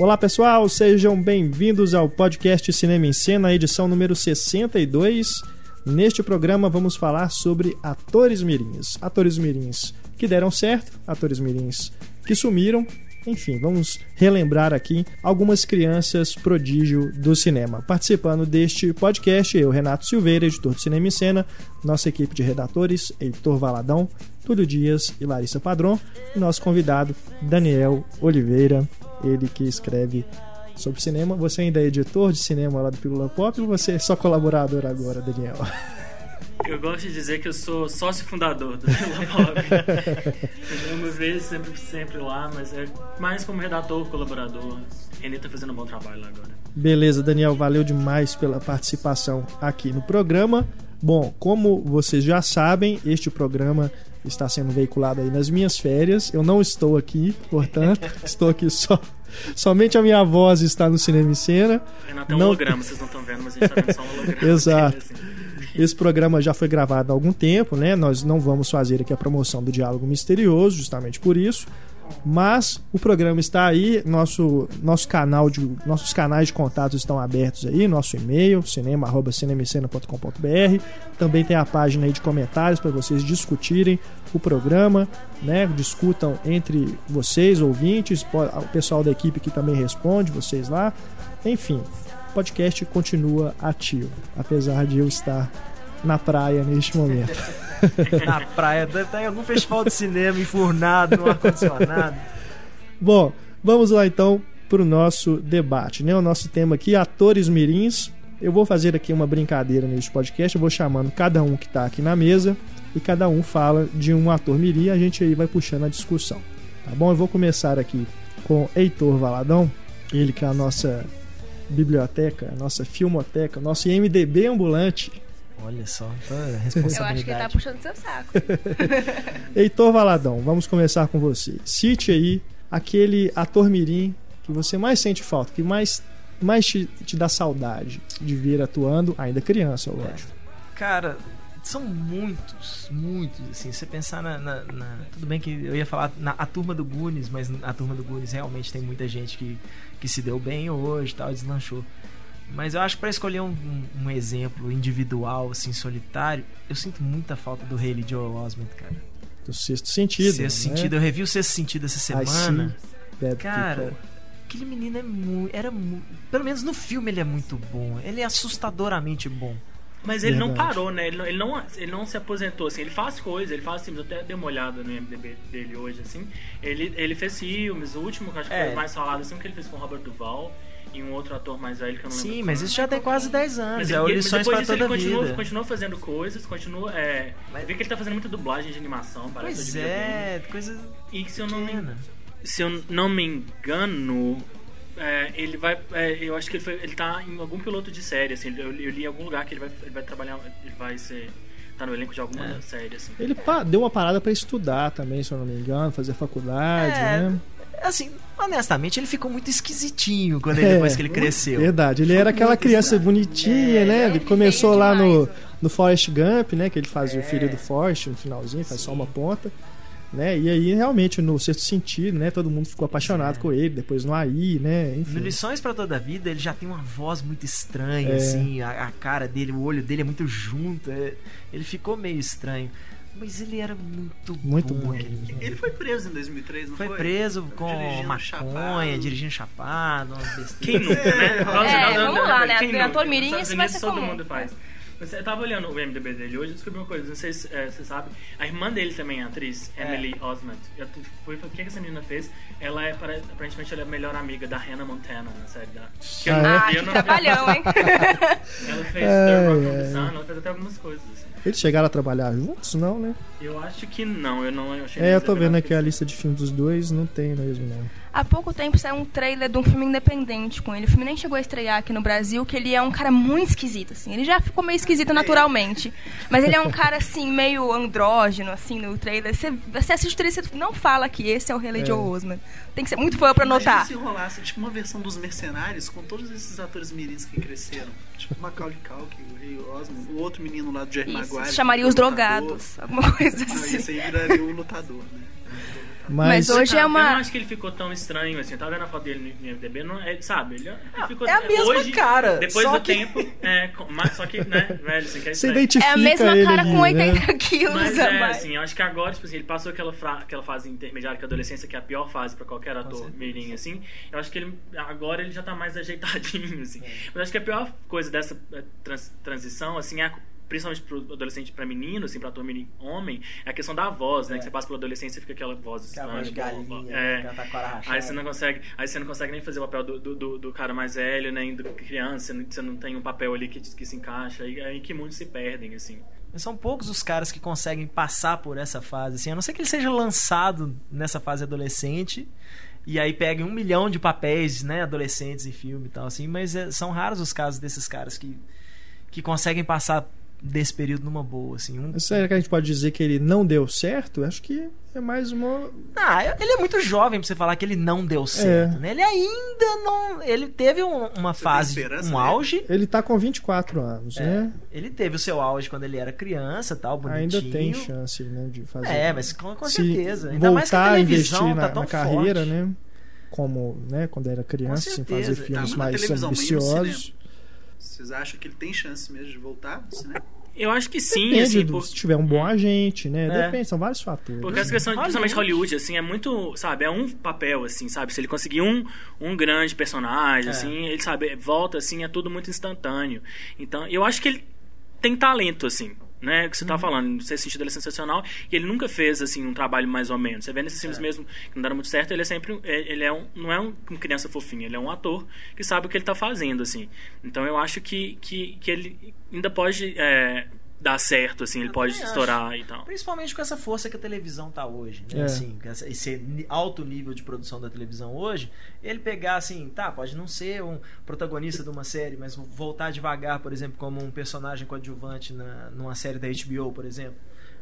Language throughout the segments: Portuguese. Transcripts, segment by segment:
Olá pessoal, sejam bem-vindos ao podcast Cinema em Cena, edição número 62. Neste programa vamos falar sobre atores mirins. Atores mirins que deram certo, atores mirins que sumiram. Enfim, vamos relembrar aqui algumas crianças prodígio do cinema. Participando deste podcast, eu, Renato Silveira, editor do Cinema em Cena, nossa equipe de redatores, Heitor Valadão, Túlio Dias e Larissa Padron, e nosso convidado, Daniel Oliveira, ele que escreve sobre cinema. Você ainda é editor de cinema lá do Pílula Pop ou você é só colaborador agora, Daniel? Eu gosto de dizer que eu sou sócio fundador do Pílula Pop. eu me vejo sempre, sempre lá, mas é mais como redator, colaborador. Renê tá fazendo um bom trabalho lá agora. Beleza, Daniel, valeu demais pela participação aqui no programa. Bom, como vocês já sabem, este programa está sendo veiculado aí nas minhas férias. Eu não estou aqui, portanto, estou aqui só. Somente a minha voz está no cinema e cena. Renato é um não... holograma, vocês não estão vendo, mas a gente está vendo só um holograma. Exato. Assim. Esse programa já foi gravado há algum tempo, né? Nós não vamos fazer aqui a promoção do Diálogo Misterioso, justamente por isso. Mas o programa está aí, nosso, nosso canal de, nossos canais de contatos estão abertos aí, nosso e-mail, cinema.cinemicena.com.br. Também tem a página aí de comentários para vocês discutirem o programa, né? Discutam entre vocês, ouvintes, o pessoal da equipe que também responde, vocês lá. Enfim, o podcast continua ativo, apesar de eu estar na praia neste momento. na praia, deve estar em algum festival de cinema enfurnado no ar-condicionado. Bom, vamos lá então para o nosso debate, né? O nosso tema aqui, atores mirins. Eu vou fazer aqui uma brincadeira neste podcast, eu vou chamando cada um que está aqui na mesa e cada um fala de um ator mirim e a gente aí vai puxando a discussão. Tá bom? Eu vou começar aqui com Heitor Valadão, ele que é a nossa biblioteca, a nossa filmoteca, nosso IMDB ambulante. Olha só, responsabilidade. Eu acho que ele tá puxando seu saco. Heitor Valadão, vamos começar com você. Cite aí aquele ator mirim que você mais sente falta, que mais, mais te, te dá saudade de ver atuando, ainda criança, lógico. É. Cara, são muitos, muitos, assim, você pensar na, na, na, Tudo bem que eu ia falar na a turma do Gunis, mas a turma do Gunis realmente tem muita gente que, que se deu bem hoje tal, deslanchou. Mas eu acho que pra escolher um, um, um, exemplo individual, assim, solitário, eu sinto muita falta do Haley Joel Osment, cara. Do sexto sentido. Sexto né? sentido. Eu revi o sexto sentido essa semana. cara, aquele menino é muito. Era muito. Pelo menos no filme ele é muito bom. Ele é assustadoramente bom. Mas ele Verdade. não parou, né? Ele não, ele, não, ele não se aposentou, assim. Ele faz coisas, ele faz filmes. Eu até dei uma olhada no MDB dele hoje, assim. Ele, ele fez filmes. O último que acho que é. foi mais falado, assim, que ele fez com o Robert Duval e um outro ator mais velho que eu não lembro. Sim, mas isso já tem quase 10 anos. Mas, é o Lições para toda ele continua, vida. continua fazendo coisas, continua. É, mas... Vê que ele tá fazendo muita dublagem de animação, parece. Pois é, coisa. E que se eu não me, se eu não me engano. É, ele vai. É, eu acho que ele, foi, ele tá em algum piloto de série, assim. Eu, eu li em algum lugar que ele vai, ele vai trabalhar. Ele vai ser tá no elenco de alguma é. série, assim. Ele deu uma parada para estudar também, se eu não me engano, fazer faculdade, é, né? Assim, honestamente, ele ficou muito esquisitinho quando ele, é, depois que ele cresceu. Verdade, ele era aquela criança estranho. bonitinha, é, né? Ele começou lá no, no Forrest Gump, né? Que ele fazia é. o filho do Forrest no finalzinho, faz Sim. só uma ponta. Né? E aí, realmente, no sexto sentido, né? Todo mundo ficou apaixonado é. com ele, depois no AI, né? Enfim. No Lições para Toda a Vida, ele já tem uma voz muito estranha, é. assim, a, a, cara dele, o olho dele é muito junto, é, ele ficou meio estranho. Mas ele era muito, muito bom. Ele, ele foi preso em 2003, não foi? Foi preso com dirigindo maconha, chapado. dirigindo chapado, umas Quem nunca, né? É, vamos lá, né? Ator Mirim, isso vai ser todo comum. mundo faz. Eu tava olhando o MDB dele hoje e descobri uma coisa, não sei se é, você sabe. A irmã dele também é atriz, é. Emily Osment. Eu fui, o que, essa menina fez? Ela é, aparentemente, ela é a melhor amiga da Hannah Montana na série da. Que eu ah, não vi, eu não trabalhão, hein? ela fez é, The Rock é. the Sun, ela fez até algumas coisas, assim. Eles chegaram a trabalhar juntos, não, né? Eu acho que não, eu não eu achei É, eu tô vendo aqui a lista de filmes dos dois, não tem mesmo, não. Há pouco tempo saiu um trailer de um filme independente com ele. O filme nem chegou a estrear aqui no Brasil, que ele é um cara muito esquisito, assim. Ele já ficou meio esquisito naturalmente. Mas ele é um cara, assim, meio andrógeno, assim, no trailer. Você, você assiste o trailer e não fala que esse é o Rei é. Joe Osman. Tem que ser muito fã pra notar. se rolasse, tipo, uma versão dos Mercenários com todos esses atores mirins que cresceram. Tipo, Macaulay Culkin, o Rei Osman, o outro menino lá do Jerry Maguire. chamaria os drogados, alguma coisa assim. Não, esse aí viraria o lutador, né? Mas, Mas hoje é uma- Eu não acho que ele ficou tão estranho assim. Eu tava vendo a foto dele no IMDB, não, é, sabe? Ele, ele Ah, ficou, é a mesma hoje, cara, Depois só do que- tempo. É, mas, só que, né, velho, assim, que é Você identifica É a mesma ele cara ali, com 80 né? quilos Mas é, mais. assim, eu acho que agora, tipo assim, ele passou aquela, fra- aquela fase intermediária que é a adolescência, que é a pior fase pra qualquer ator mirim, assim. Eu acho que ele, agora ele já tá mais ajeitadinho, assim. É. Mas acho que a pior coisa dessa eh, trans- transição, assim, é a- principalmente pro adolescente pra menino, assim, pra ator homem, é a questão da voz, né? É. Que você passa pela adolescência e fica aquela voz estranha, galinha, é. rachada. Aí você não consegue, aí você não consegue nem fazer o papel do, do, do- cara mais velho, nem do criança, você não, você não tem um papel ali que, que se encaixa, aí, aí que muitos se perdem, assim. São poucos os caras que conseguem passar por essa fase, assim, a não ser que ele seja lançado nessa fase adolescente e aí pegue um milhão de papéis, né, adolescentes em filme e tal, assim, mas é, são raros os casos desses caras que, que conseguem passar desse período numa boa, assim. Um, Será que a gente pode dizer que ele não deu certo? Acho que é mais uma. Ah, ele é muito jovem pra você falar que ele não deu certo, né? Ele ainda não. Ele teve um- uma Você fase, um auge. Ele tá com 24 anos, É, né? Ele teve o seu auge quando ele era criança, tal, bonitinho. Ainda tem chance, né, de fazer. É, mas com, com se certeza. Ainda mais que a voltar a televisão investir tá na, tão na carreira, forte. né? Como, né, quando era criança, sem fazer Tá, filmes na mais e ambiciosos. Vocês acham que ele tem chance mesmo de voltar no cinema? Eu acho que sim, Depende assim, do, por- se tiver um bom agente, né? É. Depende, são vários fatores. Porque essa questão, Hollywood. principalmente Hollywood, assim, é muito, sabe, é um papel, assim, sabe? Se ele conseguir um, um grande personagem, É. assim, ele, sabe, volta, assim, é tudo muito instantâneo. Então, eu acho que ele tem talento, assim, né? O que você Uhum. tá falando, no seu sentido, ele é sensacional. E ele nunca fez, assim, um trabalho mais ou menos. Você vê nesses filmes É. mesmo que não deram muito certo, ele é sempre, é- ele é um, não é um, uma criança fofinha, ele é um ator que sabe o que ele tá fazendo, assim. Então, eu acho que, que, que ele ainda pode... é, dar certo, assim, ele Eu pode também estourar e tal. Principalmente com essa força que a televisão tá hoje, né? É. Assim, esse alto nível de produção da televisão hoje, ele pegar assim, tá, pode não ser um protagonista de uma série, mas voltar devagar, por exemplo, como um personagem coadjuvante na, numa série da HBO, por exemplo.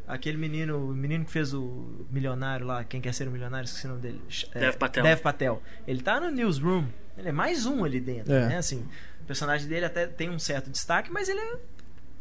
Aquele menino, o menino que fez o milionário lá, quem quer ser o milionário, esqueci o nome dele. É, Dev Patel. Dev Patel. Ele tá no Newsroom. Ele é mais um ali dentro, É. né? Assim, o personagem dele até tem um certo destaque, mas ele é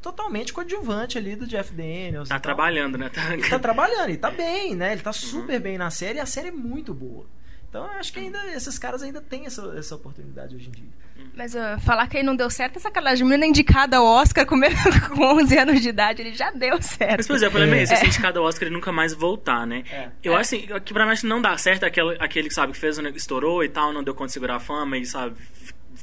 totalmente coadjuvante ali do Jeff Daniels. Tá e trabalhando, né? Tá- Ele tá trabalhando, ele tá bem, né? Ele tá super bem na série e a série é muito boa. Então eu acho que ainda esses caras ainda têm essa, essa oportunidade hoje em dia. Mas uh, falar que ele não deu certo é sacanagem. O menino é indicado ao Oscar com, menos- com 11 anos de idade, ele já deu certo. Mas, por exemplo, o problema é esse, É. esse indicado ao Oscar ele nunca mais voltar, né? É. Eu acho assim, que pra mim não dá certo é aquele, aquele que, sabe, que fez, o negócio, estourou e tal, não deu conta de segurar a fama e, sabe,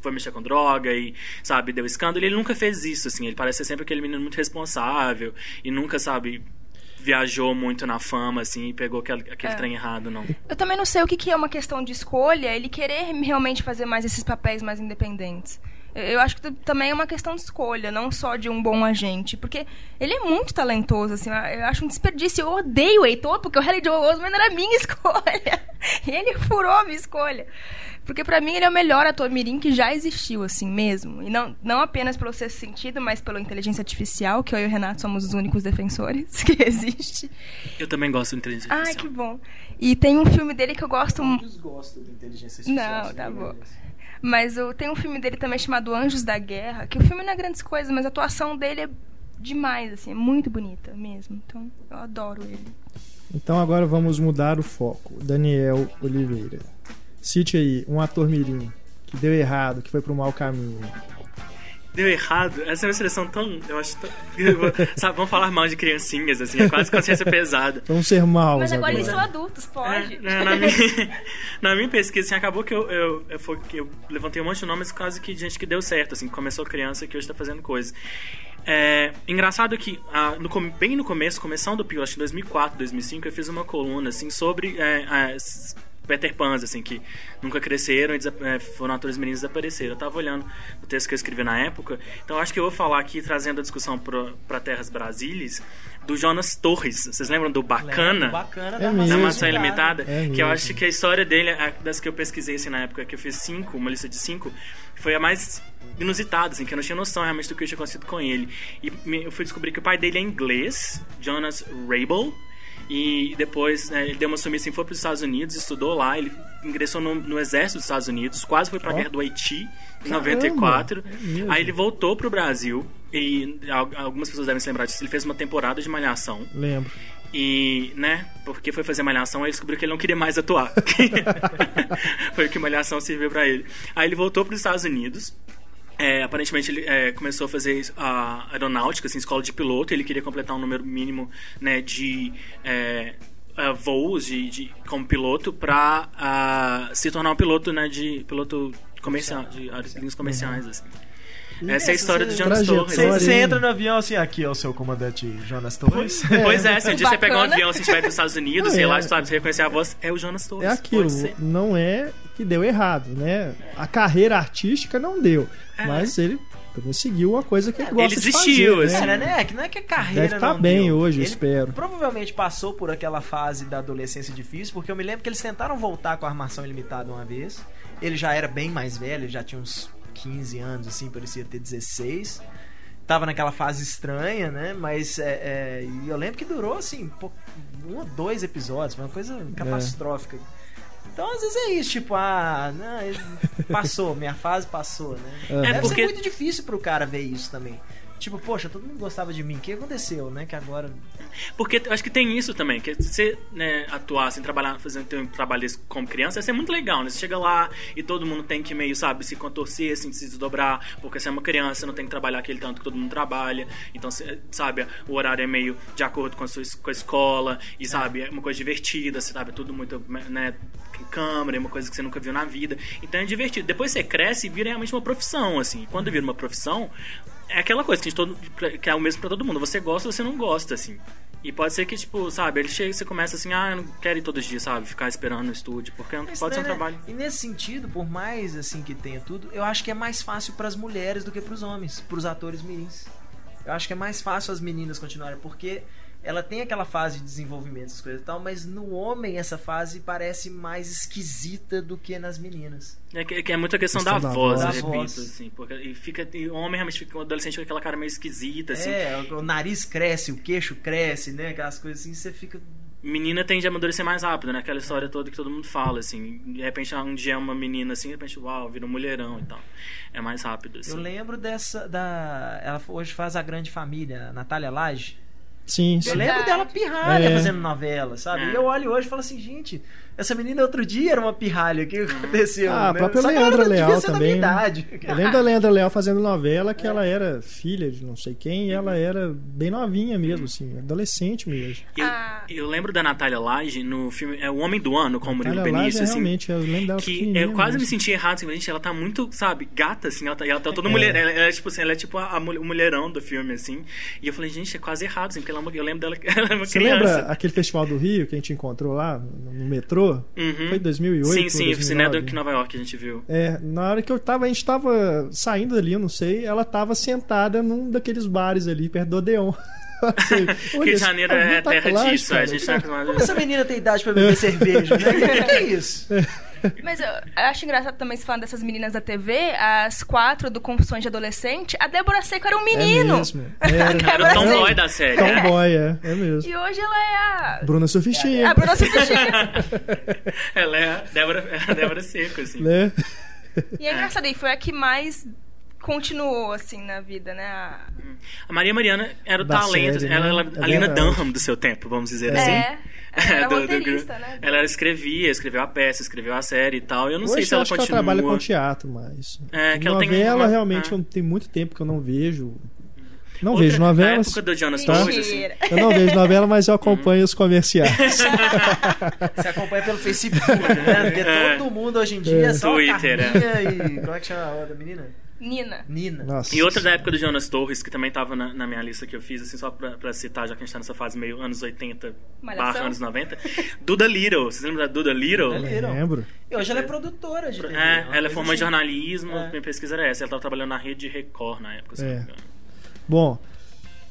foi mexer com droga e, sabe, deu escândalo. Ele nunca fez isso, assim, ele parece ser sempre aquele menino muito responsável e nunca, sabe, viajou muito na fama, assim, e pegou aquele, aquele É. trem errado, não. Eu também não sei o que, que é uma questão de escolha, ele querer realmente fazer mais esses papéis mais independentes. Eu- Eu acho que também é uma questão de escolha, não só de um bom agente. Porque ele é muito talentoso, assim. Eu eu acho um desperdício. Eu odeio o Heitor, porque o Harry Joe Osment era a minha escolha. E ele furou a minha escolha. Porque pra mim ele é o melhor ator mirim que já existiu, assim mesmo. E não, não apenas pelo sexto sentido, mas pela inteligência artificial, que eu e o Renato somos os únicos defensores que existe. Eu também gosto do inteligência Ai, artificial. que bom. E tem um filme dele que eu gosto mu- desgosto da inteligência Não, tá bom. Mas eu, tem um filme dele também chamado Anjos da Guerra, que o filme não é grandes coisas, mas a atuação dele é demais, assim, é muito bonita mesmo. Então, eu adoro ele. Então agora vamos mudar o foco. Daniel Oliveira. Cite aí um ator mirim que deu errado, que foi pro mau caminho. Deu errado. Essa é uma seleção tão. Eu acho tão. sabe, vamos falar mal de criancinhas, assim, é quase consciência pesada. Vamos ser maus Mas agora agora. eles são adultos, pode. É, na, minha, na minha pesquisa, assim, acabou que eu, eu, eu, foi que eu levantei um monte de nomes quase que de gente que deu certo, assim, que começou criança e que hoje tá fazendo coisa. É, engraçado que, ah, no, bem no começo, começando do Pio, acho que em 2004, 2005, eu fiz uma coluna, assim, sobre é, as Peter Pans, assim, que nunca cresceram e é, foram atores meninos e desapareceram. Eu tava olhando o texto que eu escrevi na época, então acho que eu vou falar aqui, trazendo a discussão para Terras Brasílias, do Jonas Torres. Vocês lembram do Bacana? Bacana É da mesmo. da Maçã Ilimitada, É que eu acho que a história dele, a- das que eu pesquisei assim, na época, que eu fiz cinco, uma lista de cinco, foi a mais inusitada, assim, que eu não tinha noção realmente do que eu tinha acontecido com ele. E me- eu fui descobrir que o pai dele é inglês, Jonas Rabel, e depois né, ele deu uma sumida assim, foi para os Estados Unidos, estudou lá, ele ingressou no, no exército dos Estados Unidos, quase foi para a Ó. guerra do Haiti em Caramba, 94. é. Aí ele voltou pro Brasil e algumas pessoas devem se lembrar disso, ele fez uma temporada de Malhação. Lembro. E, né, porque foi fazer Malhação, aí descobriu que ele não queria mais atuar. foi o que Malhação serviu para ele. Aí ele voltou para os Estados Unidos. É, aparentemente ele é, começou a fazer a aeronáutica, assim, escola de piloto. Ele queria completar um número mínimo né, de é, uh, voos de, de, como piloto para uh, se tornar um piloto né, de piloto comercial, de linhas comerciais. Assim. Essa é a história do Jonas Torres. Você, entra no avião assim, aqui é o seu comandante Jonas Torres. É. Pois é, se um dia você pegar um avião, se estiver nos Estados Unidos, sei lá, sabe, você reconhecer a voz, é o Jonas Torres. É aquilo, não é que deu errado, né? A carreira artística não deu, é. mas ele seguiu uma coisa que ele gosta ele desistiu, de fazer, né? né? É, que não é que a carreira Deve tá não bem deu. hoje, ele espero. Provavelmente passou por aquela fase da adolescência difícil, porque eu me lembro que eles tentaram voltar com a armação ilimitada uma vez. Ele já era bem mais velho, já tinha uns 15 anos, assim, parecia ter 16. Tava naquela fase estranha, né? Mas é, é, eu lembro que durou, assim, um ou dois episódios, foi uma coisa é. catastrófica. É. Então, às vezes é isso, tipo, ah, não, passou, minha fase passou, né? Uhum. Deve porque... ser muito difícil pro cara ver isso também. Tipo, poxa, todo mundo gostava de mim. O que aconteceu, né? Que agora. Porque acho que tem isso também, que você né, atuar, assim, trabalhar, fazendo um trabalho como criança, isso é muito legal, né? Você chega lá e todo mundo tem que meio, sabe, se contorcer, assim, se desdobrar, porque você é uma criança, você não tem que trabalhar aquele tanto que todo mundo trabalha. Então, você, sabe, o horário é meio de acordo com a sua com a escola, e sabe, é uma coisa divertida, sabe, é tudo muito, né, câmera, é uma coisa que você nunca viu na vida. Então é divertido. Depois você cresce e vira realmente uma profissão, assim. Quando vira uma profissão, é aquela coisa que, todo, que é o mesmo para todo mundo. Você gosta ou você não gosta, assim. E pode ser que, tipo, sabe, ele chega e você começa assim, ah, eu não quero ir todos os dias, sabe? Ficar esperando no estúdio, porque Mas, pode né, ser um trabalho. E nesse sentido, por mais, assim, que tenha tudo, eu acho que é mais fácil para as mulheres do que para os homens, para os atores mirins. Eu acho que é mais fácil as meninas continuarem, porque ela tem aquela fase de desenvolvimento, essas coisas e tal, mas no homem essa fase parece mais esquisita do que nas meninas. É que, que é muita questão, questão da, da, voz, da eu repito, voz. assim, porque e fica, e o homem realmente fica um adolescente com aquela cara meio esquisita, assim. É, o, o nariz cresce, o queixo cresce, né, aquelas coisas assim, você fica menina tende a amadurecer mais rápido, né? Aquela história toda que todo mundo fala, assim. De repente, um dia é uma menina assim, de repente, uau, vira um mulherão e tal. É mais rápido, assim. Eu lembro dessa, da... Ela hoje faz A Grande Família, Natália Lage. Sim, sim. Eu lembro dela pirralha é. fazendo novela, sabe? É. E eu olho hoje e falo assim, gente, essa menina outro dia era uma pirralha. O que aconteceu? Ah, né? a própria Só Leandra Leal também. Eu lembro da Leandra Leal fazendo novela que é. ela era filha de não sei quem e ela era bem novinha mesmo, assim, adolescente mesmo. Eu, ah. eu lembro da Natália Lage no filme é O Homem do Ano com o Murilo Benício, é, assim. Realmente, eu lembro dela que eu quase mesmo. me senti errado, assim, gente, ela tá muito, sabe, gata, assim, ela tá, ela tá toda é. mulher. Ela, ela, é tipo assim, ela é tipo a, a, o mulherão do filme, assim. E eu falei, gente, é quase errado, assim, porque ela, é eu lembro dela ela é uma Você criança. lembra aquele festival do Rio que a gente encontrou lá no metrô? Uhum. Foi 2008? Sim, sim, o Cinema que Nova York a gente viu. É, na hora que eu tava, a gente tava saindo ali, eu não sei, ela tava sentada num daqueles bares ali, perto do Odeon. Assim, Rio de Janeiro é tá terra disso, a gente tá Como essa menina tem idade pra beber cerveja, né? O que é isso? Mas eu, eu, acho engraçado também se falando dessas meninas da TV, as quatro do Confissões de Adolescente, a Débora Seco era um menino. É mesmo. Era, era o tomboy da série. Né? Tomboy, é, é mesmo. E hoje ela é a. Bruna Sufistinha. A Bruna Sufistinha. ela é a Débora, é a Débora Seco, assim. Né? E é engraçado, e foi a que mais continuou assim na vida, né? A, a Maria Mariana era o da talento, série, ela, né? ela, a Lina Dunham do seu tempo, vamos dizer é. Ela era do, roteirista, do, né? Ela escrevia, escreveu a peça, escreveu a série e tal. Eu não Hoje sei se ela acho continua. Que ela trabalha com teatro, mas. É, que novela ela tem uma... realmente ah. tem muito tempo que eu não vejo. Não Outra, vejo novelas. Na época do Jonas tá? Torres, assim. Eu não vejo novela, mas eu acompanho os comerciais. Você acompanha pelo Facebook, né? Porque é. todo mundo hoje em dia é, é só Twitter, é. e... Como é que chama a outra menina? Nina. Nina. Nossa. E outra da época do Jonas Torres, que também tava na, na, minha lista que eu fiz, assim, só pra, pra, citar, já que a gente tá nessa fase meio anos 80 barra anos 90. Duda Little. Vocês lembram da Duda Little? Duda Little. Lembro. E hoje ela é produtora de TV. É, ela é formada em jornalismo, é. minha pesquisa era essa. Ela tava trabalhando na rede Record na época, se é. não me engano. Bom,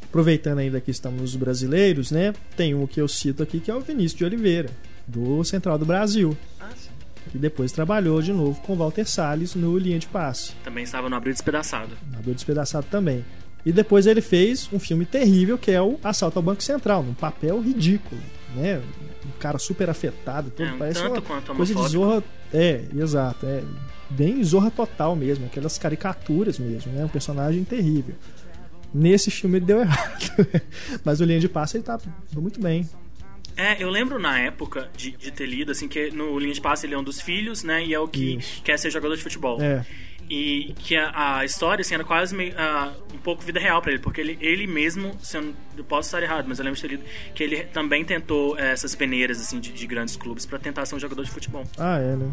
aproveitando ainda que estamos nos brasileiros, né? Tem um que eu cito aqui que é o Vinícius de Oliveira, do Central do Brasil. Ah, sim. Que depois trabalhou de novo com Walter Salles no Linha de Passe. Também estava no Abril Despedaçado. No Abril Despedaçado também. E depois ele fez um filme terrível que é o Assalto ao Banco Central, num papel ridículo, né? Um cara super afetado, tudo é, um parece tanto uma quanto coisa de zorra. É, exato, é bem zorra total mesmo, aquelas caricaturas mesmo, né? Um personagem terrível. Nesse filme ele deu errado. Mas o Linha de Passe ele tá muito bem. É, eu lembro na época de, de ter lido, assim, que no Linha de Passe ele é um dos filhos, né? E é o que Isso. quer ser jogador de futebol. É. E que a, a história, assim, era quase meio, ah, um pouco vida real pra ele, porque ele, ele mesmo, se eu, não- eu posso estar errado, mas eu lembro de ter lido que ele também tentou eh, essas peneiras, assim, de, de grandes clubes pra tentar ser um jogador de futebol. Ah, é, né?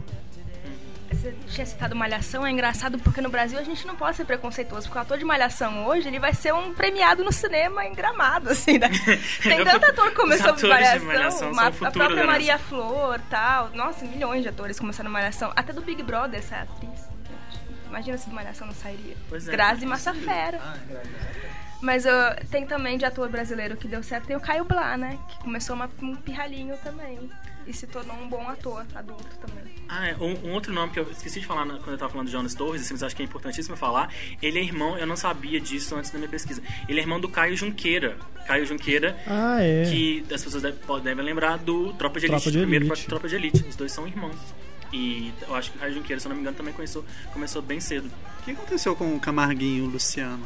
Você tinha citado Malhação, é engraçado porque no Brasil a gente não pode ser preconceituoso, porque o ator de Malhação hoje, ele vai ser um premiado no cinema em Gramado, assim, né? Tem tanto ator que começou de Malhação, Malhação uma- a própria Maria Flor, tal. Nossa, milhões de atores começaram Malhação. Até do Big Brother, essa atriz. Imagina se do Malhação não sairia. Pois é. Grazi Massafera. Ah, Mas ah, tem também de ator brasileiro que deu certo, tem o Caio Blá, né? Que começou uma- um pirralhinho também. E se tornou um bom ator adulto também. Ah, é, um, um outro nome que eu esqueci de falar na- quando eu tava falando do Jonas Torres, assim, mas acho que é importantíssimo falar. Ele é irmão, eu não sabia disso antes da minha pesquisa. Ele é irmão do Caio Junqueira. Caio Junqueira, Ah, é. que as pessoas devem, lembrar do Tropa de Elite, Tropa de do primeiro Elite. Tropa de Elite. Os dois são irmãos. E eu acho que o Caio Junqueira, se eu não me engano, também começou, começou bem cedo. O que aconteceu com o Camarguinho e o Luciano?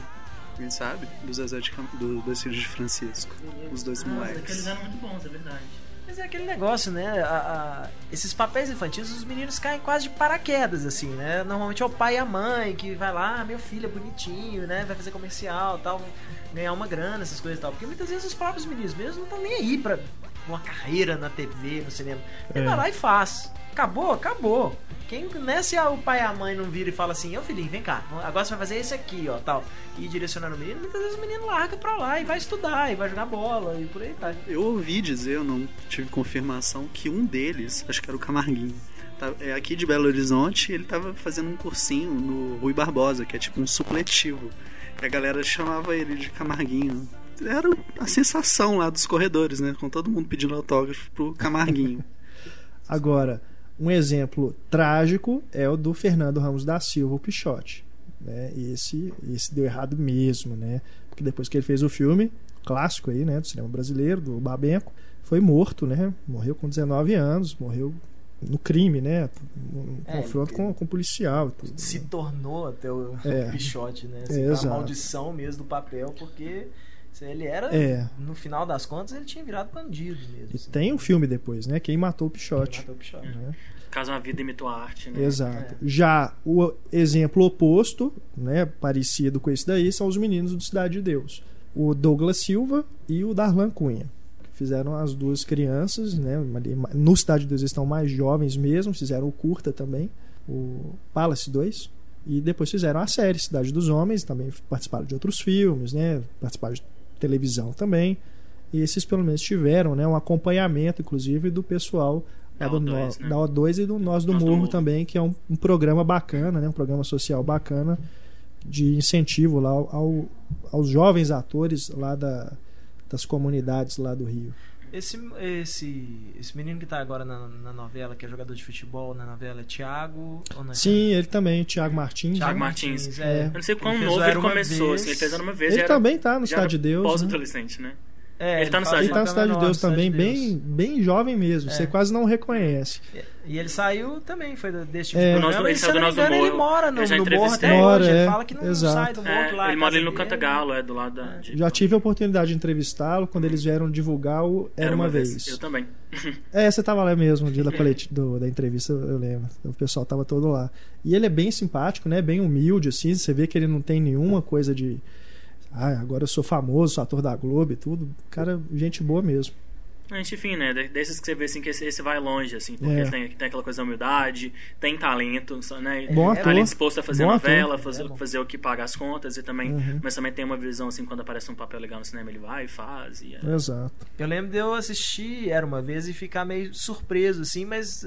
Quem sabe? Do Zezé de Cam... do, dos filhos de Francisco. Os dois moleques. eram muito bons, é verdade. Mas é aquele negócio, né? A- a- esses papéis infantis, os meninos caem quase de paraquedas, assim, né? Normalmente é o pai e a mãe que vai lá, ah, meu filho é bonitinho, né? Vai fazer comercial tal, ganhar uma grana, essas coisas e tal. Porque muitas vezes os próprios meninos mesmo não estão nem aí pra uma carreira na TV, no cinema. Ele É. vai lá e faz. Acabou, acabou. Quem, né, se o pai e a mãe não viram e fala assim, ô filhinho, vem cá, agora você vai fazer esse aqui, ó, tal, e direcionando o menino, muitas vezes o menino larga pra lá e vai estudar, e vai jogar bola, e por aí vai. Eu ouvi dizer, eu não tive confirmação, que um deles, acho que era o Camarguinho, tá- é aqui de Belo Horizonte, ele tava fazendo um cursinho no Rui Barbosa, que é tipo um supletivo. E a galera chamava ele de Camarguinho. Era a sensação lá dos corredores, né? Com todo mundo pedindo autógrafo pro Camarguinho. Agora, um exemplo trágico é o do Fernando Ramos da Silva, o Pichote. Né? Esse, esse deu errado mesmo, né? Porque depois que ele fez o filme, clássico aí, né? Do cinema brasileiro, do Babenco, foi morto, né? Morreu com 19 anos, morreu no crime, né? Um É, confronto ele- com, com o policial. Tudo, se né? tornou até o É. Pichote, né? É, Assim, foi a maldição mesmo do papel, porque ele era, É. no final das contas, ele tinha virado bandido mesmo. E assim. tem um filme depois, né? Quem matou o Ele Pichote. matou o Pichote. né? Caso uma vida imitou a arte, né? Exato. Já o exemplo oposto, né, parecido com esse daí, são os meninos do Cidade de Deus. O Douglas Silva e o Darlan Cunha. Fizeram as duas crianças, né? No Cidade de Deus eles estão mais jovens mesmo, fizeram o curta também, o Palace 2. E depois fizeram a série Cidade dos Homens, também participaram de outros filmes, né? Participaram de televisão também. E esses pelo menos tiveram, né, um acompanhamento, inclusive, do pessoal Da lá do O2, No- né? da O2 e do Nós do Nós Morro também, que é um, um programa bacana, né? Um programa social bacana de incentivo lá ao- aos jovens atores lá da, das comunidades lá do Rio. Esse, esse, esse menino que tá agora na, na novela, que é jogador de futebol na novela, é Thiago. Ou não é Sim, ele também, o Thiago Martins. Thiago né? Martins. É. Eu não sei quão Ele novo ele começou, Vez. assim, ele fez uma vez. Ele já era- também tá no Cidade de Deus. Né? Pós-adolescente, né? É, Ele tá no Cidade Ele tá no Cidade de Deus também, de bem, bem jovem mesmo. É. Você quase não reconhece. E ele saiu também, foi desse tipo É. de programa. ele se saiu não me do engano, ele mora no, no morro até ele. Mora, hoje. Ele é. fala que não Exato. sai do morro É, lá. ele mora casa ali no. Cantagalo, é do lado da. de- Já tive a oportunidade de entrevistá-lo quando eles vieram divulgar o Era, uma, vez. Eu também. É, você tava lá mesmo no dia da, colete, do- da entrevista, eu lembro. O pessoal tava todo lá. E ele é bem simpático, né? Bem humilde, assim. Você vê que ele não tem nenhuma coisa de. Ah, agora eu sou famoso, sou ator da Globo e tudo. Cara, gente boa mesmo. Enfim, né? de- Desses que você vê assim que esse, esse vai longe, assim, porque É. ele tem, tem aquela coisa da humildade, tem talento, né? Bom tá ator. ali disposto a fazer Bom novela, ator. fazer, É fazer o que paga as contas e também. Uhum. Mas também tem uma visão assim, quando aparece um papel legal no cinema, ele vai e faz. E, é. Exato. Eu lembro de eu assistir Era Uma Vez e ficar meio surpreso, assim, mas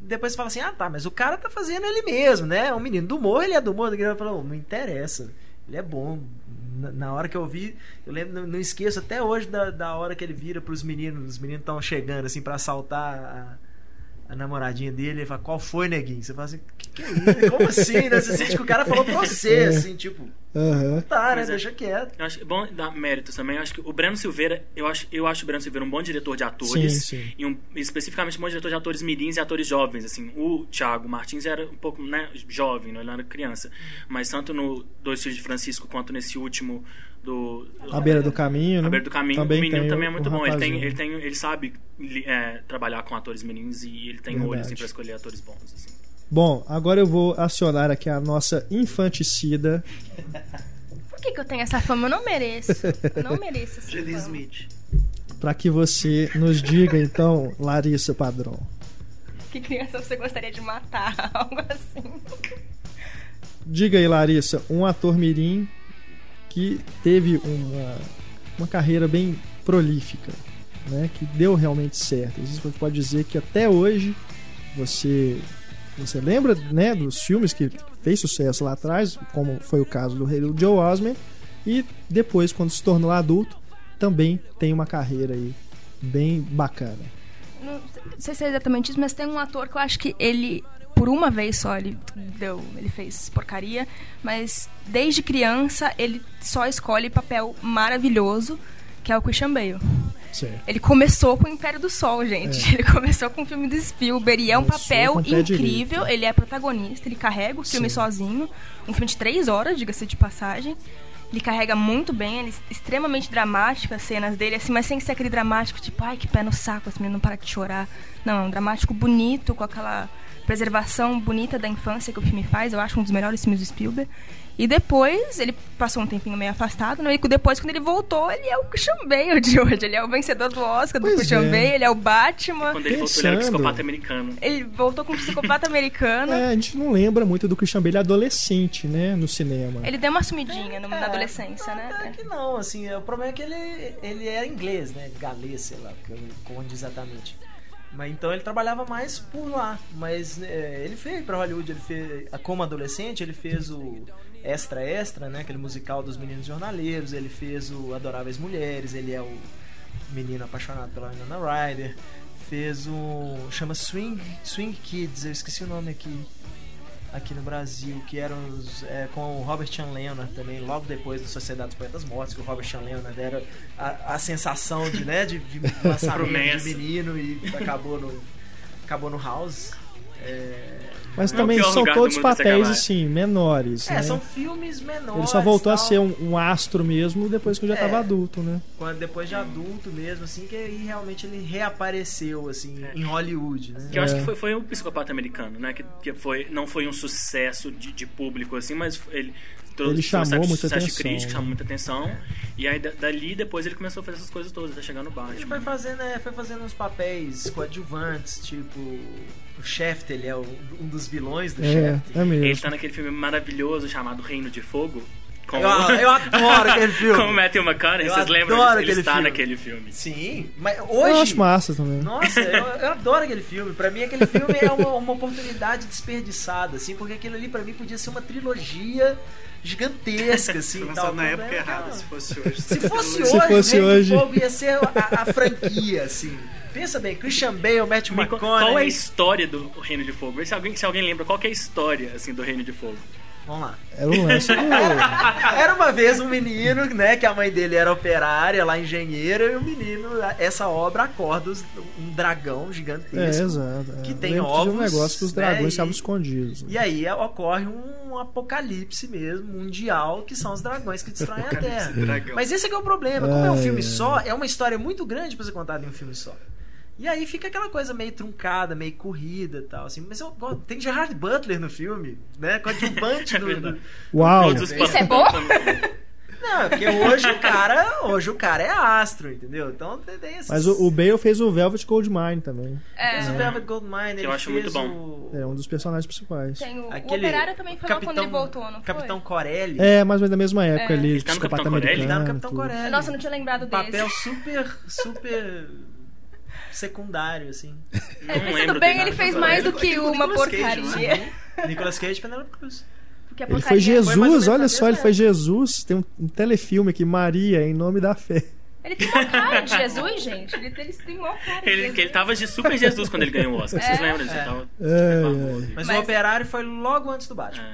depois você fala assim, ah tá, mas o cara tá fazendo ele mesmo, né? Um menino do humor, ele é do humor. Eu falo, não interessa, ele é bom. Na, hora que eu vi, eu lembro, não, esqueço até hoje da, da hora que ele vira pros meninos, os meninos estão chegando, assim, pra assaltar a, namoradinha dele, ele fala, qual foi, neguinho? Você fala assim, que que é isso? Como assim, né? Você sente que o cara falou pra você, É. assim, tipo, Aham. Tá, né? Pois é. Deixa quieto. Eu acho é bom dar méritos também. Eu acho que o Breno Silveira, eu acho, eu acho o Breno Silveira um bom diretor de atores. Sim, sim. E um, especificamente um bom diretor de atores mirins e atores jovens. Assim, o Thiago Martins era um pouco né, jovem, não ele era criança. Mas tanto no Dois Filhos de Francisco quanto nesse último do. A beira do caminho, né? A Beira do Caminho, Também o menino também é o- muito o bom. Ele, tem, ele, tem, ele sabe é, trabalhar com atores meninos e ele tem olho Verdade. assim, pra escolher atores bons. Assim. Bom, agora eu vou acionar aqui a nossa infanticida. Por que, que eu tenho essa fama? Eu não mereço. Eu não mereço essa Judy fama. Smith. Pra que você nos diga, então, Larissa Padrão. Que criança você gostaria de matar? Algo assim. Diga aí, Larissa, um ator mirim que teve uma, uma carreira bem prolífica, né? Que deu realmente certo. Você pode dizer que até hoje você você lembra, né, dos filmes que fez sucesso lá atrás, como foi o caso do do Joe Osment, e depois quando se tornou adulto, também tem uma carreira aí bem bacana. Não sei se é exatamente isso, mas tem um ator que eu acho que ele, por uma vez só, ele deu, ele fez porcaria, mas desde criança ele só escolhe papel maravilhoso, que é o Christian Bale. Certo. Ele começou com o Império do Sol, gente. Ele começou com o filme do Spielberg e é um Começou papel incrível. Ele é protagonista, ele carrega o filme Sim. sozinho. Um filme de três horas, diga-se de passagem. Ele carrega muito bem, ele é extremamente dramático as cenas dele, assim, mas sem ser aquele dramático, tipo, ai, que pé no saco, esse menino não para de chorar. Não, é um dramático bonito, com aquela preservação bonita da infância que o filme faz. Eu acho um dos melhores filmes do Spielberg. E depois, ele passou um tempinho meio afastado, né? E depois, quando ele voltou, ele é o Christian Bale de hoje. Ele é o vencedor do Oscar do Pois Christian é. Bale, ele é o Batman. Quando ele voltou, ele era um Pensando. psicopata americano. Ele voltou com um psicopata americano. É, a gente não lembra muito do Christian Bale adolescente, né, no cinema. Ele deu uma sumidinha no- na É, adolescência, não, né? até que não, assim, é, o problema é que ele, ele é inglês, né? Galês, sei lá, que eu- onde exatamente. Mas então ele trabalhava mais por lá. Mas é, ele fez pra Hollywood, ele fez. Como adolescente, ele fez o Extra Extra, né? Aquele musical dos meninos jornaleiros, ele fez o Adoráveis Mulheres, ele é o menino apaixonado pela Winona Ryder. Fez o. chama Swing, Swing Kids, eu esqueci o nome aqui aqui no Brasil, que eram os, é, com o Robert Sean Leonard também, logo depois do Sociedade dos Poetas Mortos, que o Robert Sean Leonard era a, a sensação de, né, de, de lançamento de menino e acabou no, acabou no House. É, Mas Não é também pior são todos papéis, assim, menores. é, né? são filmes menores. Ele só voltou a tal, ser um, um astro mesmo depois que eu já É. estava adulto, né? quando, depois de adulto mesmo, assim, que aí realmente ele reapareceu, assim, É. em Hollywood, né? Que eu acho É. que foi, foi um psicopata americano, né? Que, que foi, não foi um sucesso de, de público, assim, mas ele Ele chamou sucesso- muita sucesso atenção, crítico, chamou muita atenção. E aí da- dali depois ele começou a fazer essas coisas todas, até chegar no Ele foi Batman. fazendo, é, foi fazendo uns papéis coadjuvantes, tipo o Shaft, ele é o- um dos vilões do É, Shaft. é mesmo. Ele tá naquele filme maravilhoso chamado Reino de Fogo. Com, Eu, eu adoro aquele filme. com o Matthew McConaughey, Eu vocês lembram? Ele aquele está filme. naquele filme. Sim, mas Eu hoje. acho massa também. Nossa, eu, eu adoro aquele filme. Pra mim, aquele filme é uma, uma oportunidade desperdiçada, assim, porque aquilo ali pra mim podia ser uma trilogia gigantesca, assim. Foi tal. na época é errada, se fosse hoje. Se fosse Se hoje, fosse Reino do hoje. Fogo ia ser a, a franquia, assim. Pensa bem, Christian Bale, Matt McConaughey. Qual é a história do Reino de Fogo? Vê se alguém, se alguém lembra qual que é a história assim, do Reino de Fogo. Vamos lá. Era um lance do... Era uma vez um menino, né, que a mãe dele era operária, lá engenheira, e o menino, essa obra acorda um dragão É, gigantesco. exato. é. Que tem lembro de um ovos, negócio que os né, dragões e- estavam escondidos. né? E aí ocorre um apocalipse mesmo, mundial, que são os dragões que destroem a Terra. Mas esse é que é o problema. Como é um Ai, filme só, é uma história muito grande pra ser contada em um filme só. E aí fica aquela coisa meio truncada, meio corrida e tal, assim. Mas eu, gosto- tem Gerard Butler no filme, né? Coadjuvante do, do, Uau! Os Isso é bom? Não, é porque hoje o cara, hoje o cara é astro, entendeu? Então tem esses... Mas o, o Bale fez o Velvet Goldmine também. fez É, o Velvet Goldmine, ele eu acho fez muito bom. o... É um dos personagens principais. tem o, o Aquele Operário também foi logo quando ele voltou, não foi? Capitão Corelli. É, mais ou menos da mesma época É. ali, Ele tá no Capitão Corelli? Ele tá no Capitão tudo. Corelli. Nossa, eu não tinha lembrado um desse. papel super, super secundário, assim. Não É, Pensando lembro bem, ele fez mais do que uma porcaria. Nicolas Cage e Penelope Cruz. Ele foi Foi Jesus, menos olha só, ele foi Jesus. Tem um, um telefilme aqui, Maria, em nome da fé. Ele tem uma cara de Jesus, gente. Ele, ele tem uma cara de Ele, Jesus. que ele tava de super Jesus quando ele ganhou o Oscar. Vocês É. lembram disso? É. Ele tava É, famoso. Mas, Mas- o Operário foi logo antes do Batman.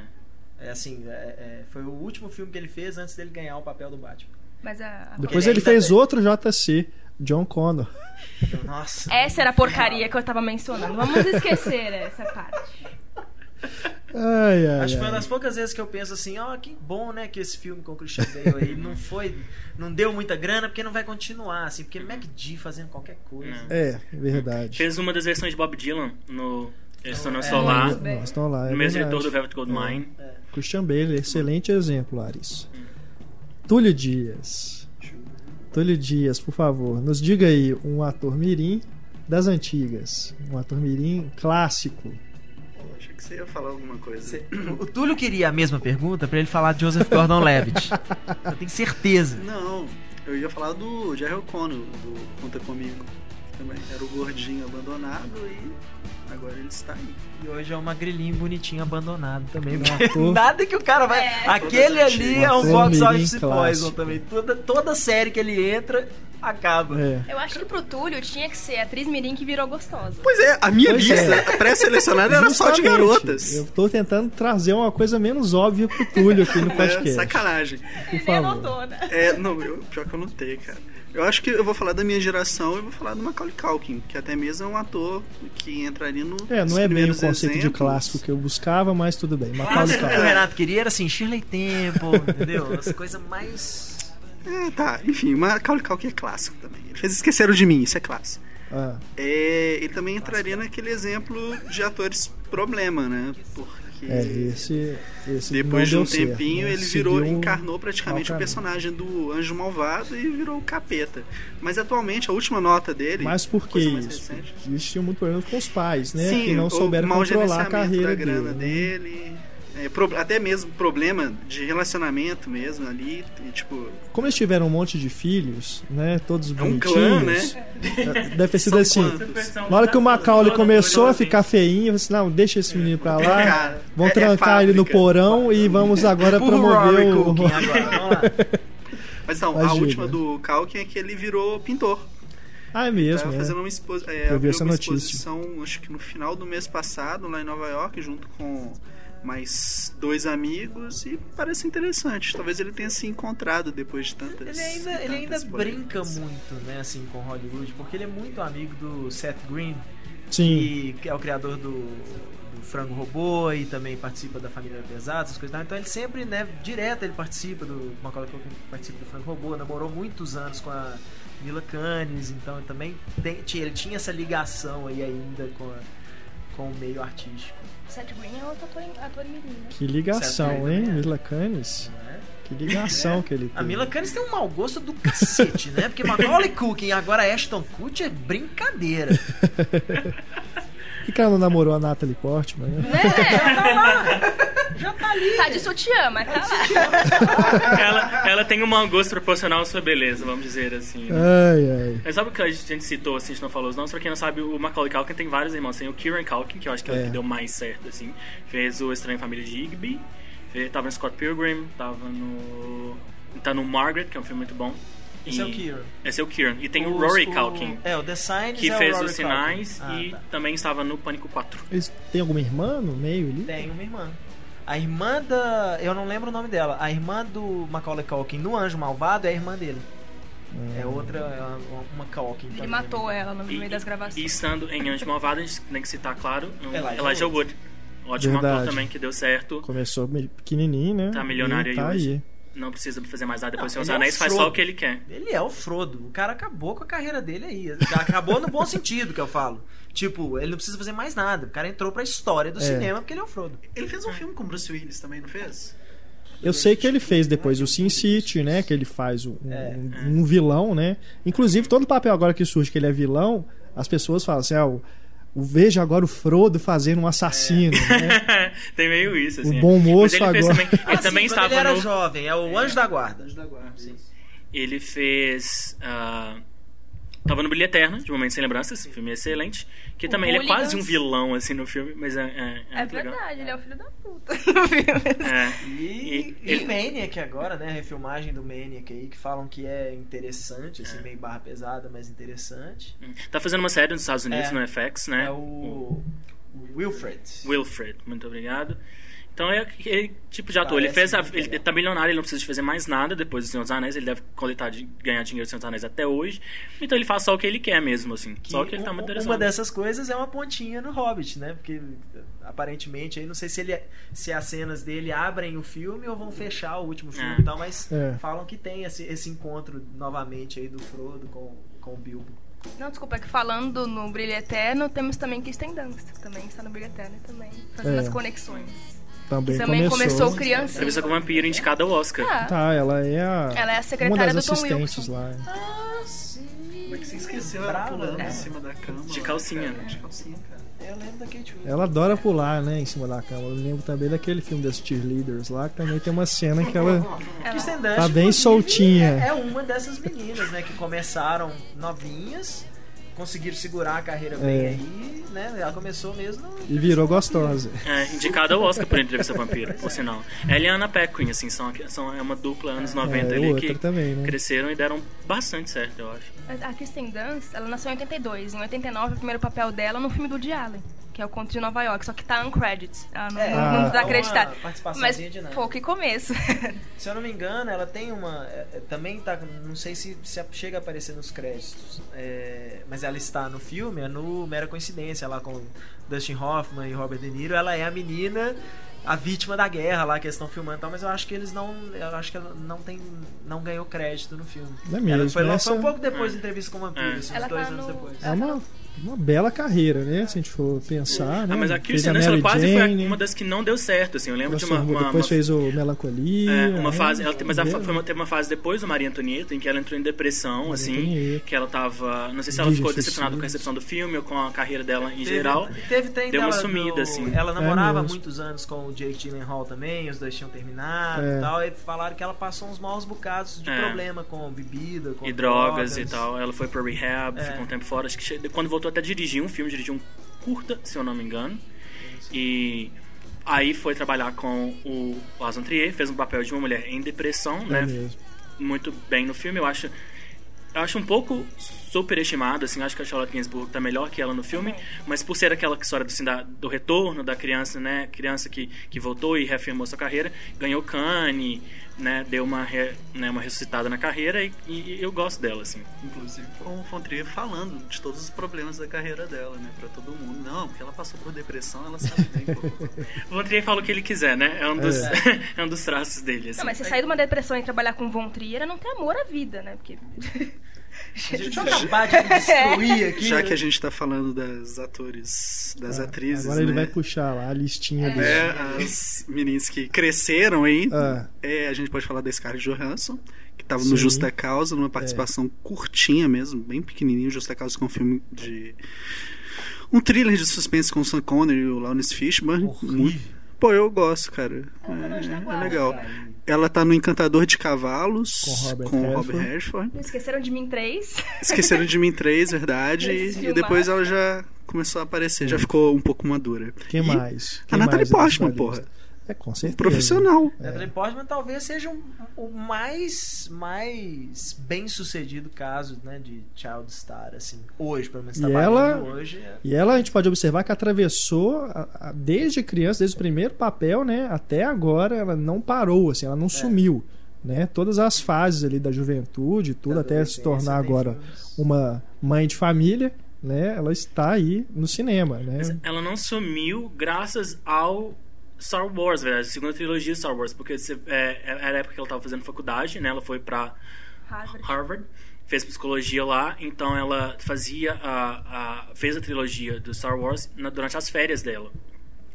É. É assim, é, é, foi o último filme que ele fez antes dele ganhar o papel do Batman. Mas a, a Depois ele fez outro JC, John Connor. Nossa. Essa era a porcaria que eu tava mencionando. Vamos esquecer essa parte. Ai, ai, Acho que foi uma das poucas vezes que eu penso assim, ó, que bom, né, que esse filme com o Christian Bale aí não foi, não deu muita grana porque não vai continuar, assim, porque MacD fazendo qualquer coisa. É, verdade. Fez uma das versões de Bob Dylan no Estão É, Solar, lá, é no mesmo diretor do Velvet Goldmine. Christian Bale, excelente exemplo, Larissa. Túlio Dias. Túlio Dias, por favor, nos diga aí um ator mirim das antigas. Um ator mirim clássico. Pô, achei que você ia falar alguma coisa. Você- O Túlio queria a mesma pergunta pra ele falar de Joseph Gordon-Levitt. eu tenho certeza. Não, eu ia falar do Jerry O'Connor, do Conta Comigo. Também era o gordinho abandonado e agora ele está aí. E hoje é um magrelinho bonitinho abandonado também. Nada que o cara vai. É. Aquele ali é um Ator box office poison também. Toda, toda série que ele entra, acaba. É. Eu acho que pro Túlio tinha que ser a atriz Mirim que virou gostosa. Pois é, a minha Pois lista é. pré-selecionada era só de garotas. Eu tô tentando trazer uma coisa menos óbvia pro Túlio aqui no É, podcast. sacanagem. por Nem favor. anotou, né? É, não, eu, pior que eu não tenho, cara. Eu acho que eu vou falar da minha geração e vou falar do Macaulay Culkin, que até mesmo é um ator que entraria no. É, não é bem o conceito de exemplos. clássico que eu buscava, mas tudo bem. Macaulay o que o Culkin. Renato queria era assim, Shirley Temple, entendeu? As coisas mais. É, tá, enfim, Macaulay Culkin é clássico também. Ele fez Esqueceram de Mim, isso é clássico. Ah, É, ele também entraria naquele exemplo de atores problema, né? Porque. É, esse, esse Depois de um deu certo, tempinho, né? ele virou, encarnou praticamente o personagem do Anjo Malvado e virou o capeta. Mas atualmente, a última nota dele. Mas por que isso? recente. Eles tinham muito problema com os pais, né? Sim, que não souberam controlar a carreira da grana dele. né? dele. É, pro- até mesmo problema de relacionamento mesmo ali. tipo, Como eles tiveram um monte de filhos, né? Todos é um bonitinhos. clã, né? Deve ter sido São assim. quantos? Na hora que o Macaulay começou a ficar feinho, eu disse, não, deixa esse menino pra lá. Cara, Vamos é- é trancar ele no porão e vamos agora promover o. Agora. Mas então, a Imagina. última do Culkin é que ele virou pintor. Ah, é mesmo, Tava é. fazendo uma, expo... é, Eu vi essa uma notícia. exposição, acho que no final do mês passado, lá em Nova York, junto com mais dois amigos, e parece interessante. Talvez ele tenha se encontrado depois de tantas. Ele ainda, ele ainda tantas brinca muito, né, assim, com Hollywood, porque ele é muito amigo do Seth Green, Sim. que, é o criador do, do Frango Robô e também participa da Família Pesada, essas coisas. Então ele sempre, né, direto ele participa do Macaulay Culkin participa do Frango Robô, namorou muitos anos com a Mila Kunis, então ele também tem, tinha, ele tinha essa ligação aí ainda com, a- com o meio artístico. Seth Green é outro ator, ator mirim, né? Que ligação, hein? né? Mila Kunis. é? Que ligação que ele tem. A Mila Kunis tem um mau gosto do cacete, né? Porque Macaulay Culkin e agora Ashton Kutcher é brincadeira. Por que ela não namorou a Natalie Portman, né? Já tá ali. Tá de sutiã, mas tá lá. Ela, ela tem um mau gosto proporcional à sua beleza, vamos dizer assim. né? Ai, ai. Mas sabe o que a gente citou, assim, a gente não falou os nomes, pra quem não sabe, o Macaulay Culkin tem vários irmãos. Tem o Kieran Culkin, que eu acho que é, o É. que deu mais certo, assim. Fez o Estranho Família de Igby, fez, tava no Scott Pilgrim, tava no... Tá no Margaret, que é um filme muito bom. Esse é o E- Kieran. Esse é o Kieran. E tem o Os- Rory Culkin, É, o The Signs que é o fez Rory os sinais Culkin. e Ah, tá. também estava no Pânico 4. Eles têm alguma irmã no meio ali? Tem uma irmã. A irmã da. Eu não lembro o nome dela. A irmã do Macaulay Culkin no Anjo Malvado é a irmã dele. É outra. É uma, uma Culkin. Ele matou ela no E, meio das e gravações. estando em Anjo Malvado, a gente tem que citar, claro, Elijah Elijah Wood. Wood. Ótimo ator Verdade. também, que deu certo. Começou pequenininho, né? Tá milionário E tá aí hoje. aí. Não precisa fazer mais nada depois de Não, dos ele é Anéis, faz só o que ele quer. Ele é o Frodo. O cara acabou com a carreira dele aí. Acabou no bom sentido que eu falo. Tipo, ele não precisa fazer mais nada. O cara entrou pra história do É. cinema porque ele é o Frodo. Ele fez um filme com Bruce Willis também, não fez? Eu sei que ele fez depois o Sin City, né? Que ele faz um, É. um- um vilão, né? Inclusive, todo papel agora que surge que ele é vilão, as pessoas falam assim, ah, o, agora o Frodo fazendo um assassino, né? Tem meio isso, assim. O bom moço ele agora. também, ele Ah, também estava ele era no... jovem, é o Anjo da Guarda. Anjo da Guarda. Sim. Ele fez... ah, tava no Brilho Eterno, de Momentos Sem Lembranças, um filme excelente. Que O também ele é quase um vilão, assim, no filme, mas é, é, é É verdade, ele é o filho da puta. É. E, E e, ele- Maniac agora, né? A refilmagem do Maniac aí, que falam que é interessante, assim, meio barra pesada, mas interessante. Tá fazendo uma série nos Estados Unidos, É. no FX, né? É o, o Wilfred. Wilfred, muito obrigado. Então é aquele tipo de ator. ele fez a, ele tá milionário, ele não precisa de fazer mais nada depois do Senhor dos Anéis. Ele deve coletar de ganhar dinheiro do Senhor dos Anéis até hoje. Então ele faz só o que ele quer mesmo, assim. Que só o que ele tá muito interessado. Uma dessas coisas é uma pontinha no Hobbit, né? Porque aparentemente aí não sei se ele é, se as cenas dele abrem o filme ou vão fechar o último filme é. e tal, mas é. falam que tem esse, esse encontro novamente aí do Frodo com, com o Bilbo. Não, desculpa, é que falando no Brilho Eterno, temos também Kristen Dunst, que também está no Brilho Eterno também, fazendo é. as conexões. Também, também começou, começou criança. Entrevista com vampiro indicada ao Oscar. Ah. Tá, ela é a. Ela é a secretária uma das do Tom assistentes Wilson. lá. Ah, sim. Como é que você esqueceu ela pulando É. em cima da cama? De calcinha. Cara, de calcinha, cara. Eu lembro da Kate Winslet. Ela adora pular, né, em cima da cama. Eu lembro também daquele filme das cheerleaders lá, que também tem uma cena que ela tá bem soltinha. É uma dessas meninas, né, que começaram novinhas, conseguiram segurar a carreira bem É. aí, né? Ela começou mesmo. e virou gostosa. É, indicada ao Oscar por Entrevista Vampiro, por sinal. Ela e a Ana Paquin, assim, são, são é uma dupla anos 90 É, ali outra que também, né? cresceram e deram bastante certo, eu acho. A Kristen Dunst, ela nasceu em 82. Em 89, o primeiro papel dela no filme do Woody Allen, que é o Conto de Nova York, só que tá uncredited. Ela não, É, não, Ah. não é uma acreditada. participaçãozinha Mas, de nada. pô, que começo. Se eu não me engano, ela tem uma. é, é, também tá. Não sei se, se chega a aparecer nos créditos. é, mas ela está no filme, é no Mera Coincidência, lá com Dustin Hoffman e Robert De Niro. Ela é a menina. A vítima da guerra lá que eles estão filmando e tal, mas eu acho que eles não. Eu acho que ela não tem. não ganhou crédito no filme. Não é Ela mesmo? foi, Essa foi um pouco depois da entrevista com o Vampiro, É. uns Ela dois tá anos no- depois. é uma, uma bela carreira, né? Se a gente for pensar, né? Ah, mas a Kirsten Dunst, ela quase Jane, foi uma das que não deu certo, assim. Eu lembro de uma... uma- depois uma- fez o Melancolia. É, uma né? fase, ela, mas ela foi uma- teve uma fase depois do Maria Antonieta em que ela entrou em depressão, Maria assim, Antonieta. que ela tava, não sei se ela ficou decepcionada com a recepção do filme ou com a carreira dela em Teve- geral. Teve, tem deu uma sumida, no- assim. Ela namorava É muitos anos com o Jake Gyllenhaal também, os dois tinham terminado É. e tal. E falaram que ela passou uns maus bocados de É. problema com bebida, com E drogas, e tal. Ela foi pro rehab, É. ficou um tempo fora. Acho que quando voltou até a dirigir um filme, dirigiu um curta, se eu não me engano. E aí foi trabalhar com o Lars von Trier, fez um papel de uma mulher em depressão, É né? mesmo. muito bem no filme. Eu acho, eu acho um pouco superestimado, assim. Acho que a Charlotte Gainsbourg tá melhor que ela no filme. Mas por ser aquela história assim, da, do retorno da criança, né? Criança que, que voltou e reafirmou sua carreira. Ganhou Cannes, né? Deu uma, re- né, uma ressuscitada na carreira. E, e eu gosto dela, assim. Inclusive com o Fontrier falando de todos os problemas da carreira dela, né? Pra todo mundo. Não, porque ela passou por depressão, ela sabe bem. O Von Trier fala o que ele quiser, né? É um dos, é. um dos traços dele, assim. Não, mas você sair de uma depressão e trabalhar com Von Trier é não ter amor à vida, né? Porque... Deixa eu acabar de destruir aqui. Já que a gente tá falando das atores, das Ah, atrizes, Agora ele né? vai puxar lá a listinha dele. É, as meninas que cresceram aí. Ah. É, a gente pode falar da Scarlett Johansson, que tava Sim. no Justa Causa, numa participação curtinha mesmo, bem pequenininho. Justa Causa com um filme de. Um thriller de suspense com o Sean Connery e o Lawrence Fishburne. Horrível. Muito- Pô, eu gosto, cara. É, é legal. Ela tá no Encantador de Cavalos Com Robert com. Robert Redford. Esqueceram de mim três. Esqueceram de mim três, verdade. E depois ela já começou a aparecer, já ficou um pouco madura. Quem E mais? A Quem Natalie mais Portman, porra. É, com certeza. Profissional. Natalie Portman talvez seja um- o mais, mais bem sucedido caso né, de Child Star, assim, hoje, pelo menos E trabalhando ela- hoje. é- E ela, a gente pode observar que atravessou, a- a- desde criança, desde o primeiro papel, né, até agora, ela não parou, assim, ela não sumiu, né? Todas as fases ali da juventude, tudo, da até se tornar agora filmes. uma mãe de família, né? Ela está aí no cinema, né? Ela não sumiu graças ao Star Wars, verdade, a segunda trilogia Star Wars, porque você- é, era a época que ela estava fazendo faculdade, né? Ela foi pra Harvard. Harvard, fez psicologia lá, então ela fazia a, a fez a trilogia do Star Wars na- durante as férias dela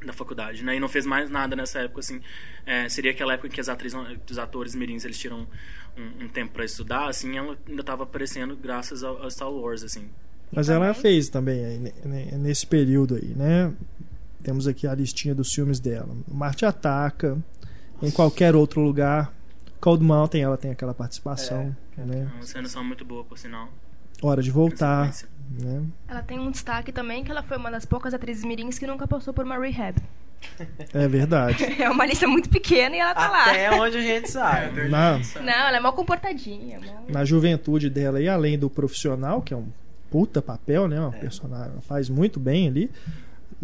da faculdade, né? E não fez mais nada nessa época assim. É, seria aquela época em que as atrizes, os atores mirins eles tiram um, um tempo para estudar, assim, ela ainda estava aparecendo graças ao, ao Star Wars, assim. Mas ela fez também ne- nesse período aí, né? Temos aqui a listinha dos filmes dela. Marte Ataca, em qualquer outro lugar. Cold Mountain, ela tem aquela participação, né? É uma cena são muito boa, por sinal. Hora de voltar, né? Ela tem um destaque também que ela foi uma das poucas atrizes mirins que nunca passou por uma rehab. É verdade. É uma lista muito pequena e ela tá lá. Até onde a gente sabe. Na, Não, ela é mal comportadinha. Mal... na juventude dela e além do profissional, que é um puta papel, né? Uma personagem ela faz muito bem ali.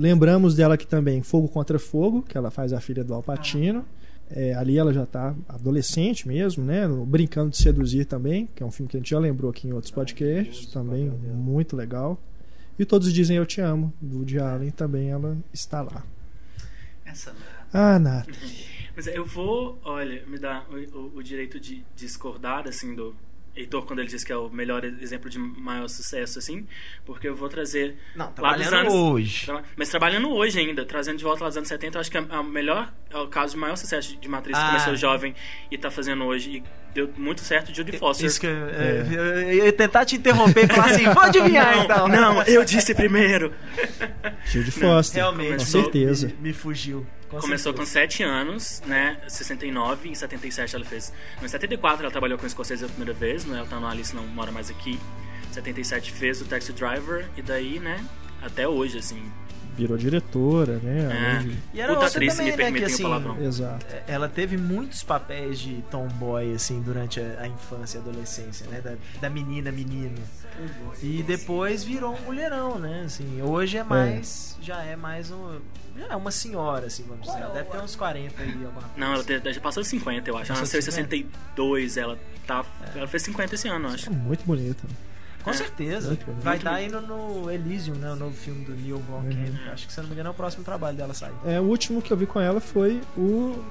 Lembramos dela aqui também Fogo contra Fogo, que ela faz a filha do Alpatino. É, ali ela já está adolescente mesmo, né? Brincando de Seduzir também, que é um filme que a gente já lembrou aqui em outros podcasts, também muito legal. E Todos Dizem Eu Te Amo, do Woody Allen, também ela está lá. Essa Ah, Nathalie. Mas eu vou, olha, me dar o, o, o direito de discordar, assim, do, Heitor quando ele diz que é o melhor exemplo de maior sucesso, assim, porque eu vou trazer. Não, trabalhando anos, hoje. Tra mas trabalhando hoje ainda, trazendo de volta lá dos anos 70, eu acho que é o melhor, é o caso de maior sucesso de Matriz ah. que começou jovem e tá fazendo hoje. E deu muito certo Judy Foster. Isso que eu, é. eu, eu ia tentar te interromper e falar assim, vou adivinhar não, então. Não, eu disse primeiro. Judy Foster, realmente, com certeza. Me, me fugiu. Com Começou certeza. com 7 anos, né? 69, em 77 ela fez. Em 74 ela trabalhou com escocês a primeira vez, né? Ela tá no Alice, não mora mais aqui. Em 77 fez o Taxi Driver, e daí, né? Até hoje, assim, virou diretora, né? É. E era Puta atriz, também, me né, que, assim, Exato. É, ela teve muitos papéis de tomboy, assim, durante a, a infância e adolescência, né? Da, da menina, menino. E depois virou um mulherão, né? Assim, hoje é mais... É. Já é mais um... Já é uma senhora, assim, vamos dizer. Ela deve ter uns 40 aí. Não, ela já passou de 50, eu acho. Ela nasceu em 62, ela tá... É. Ela fez 50 esse ano, eu acho. É muito bonita. Com certeza. Vai estar indo no Elysium, né? O novo filme do Neil Blomkamp. Uhum. Acho que, se não me engano, é o próximo trabalho dela sair. É, o último que eu vi com ela foi o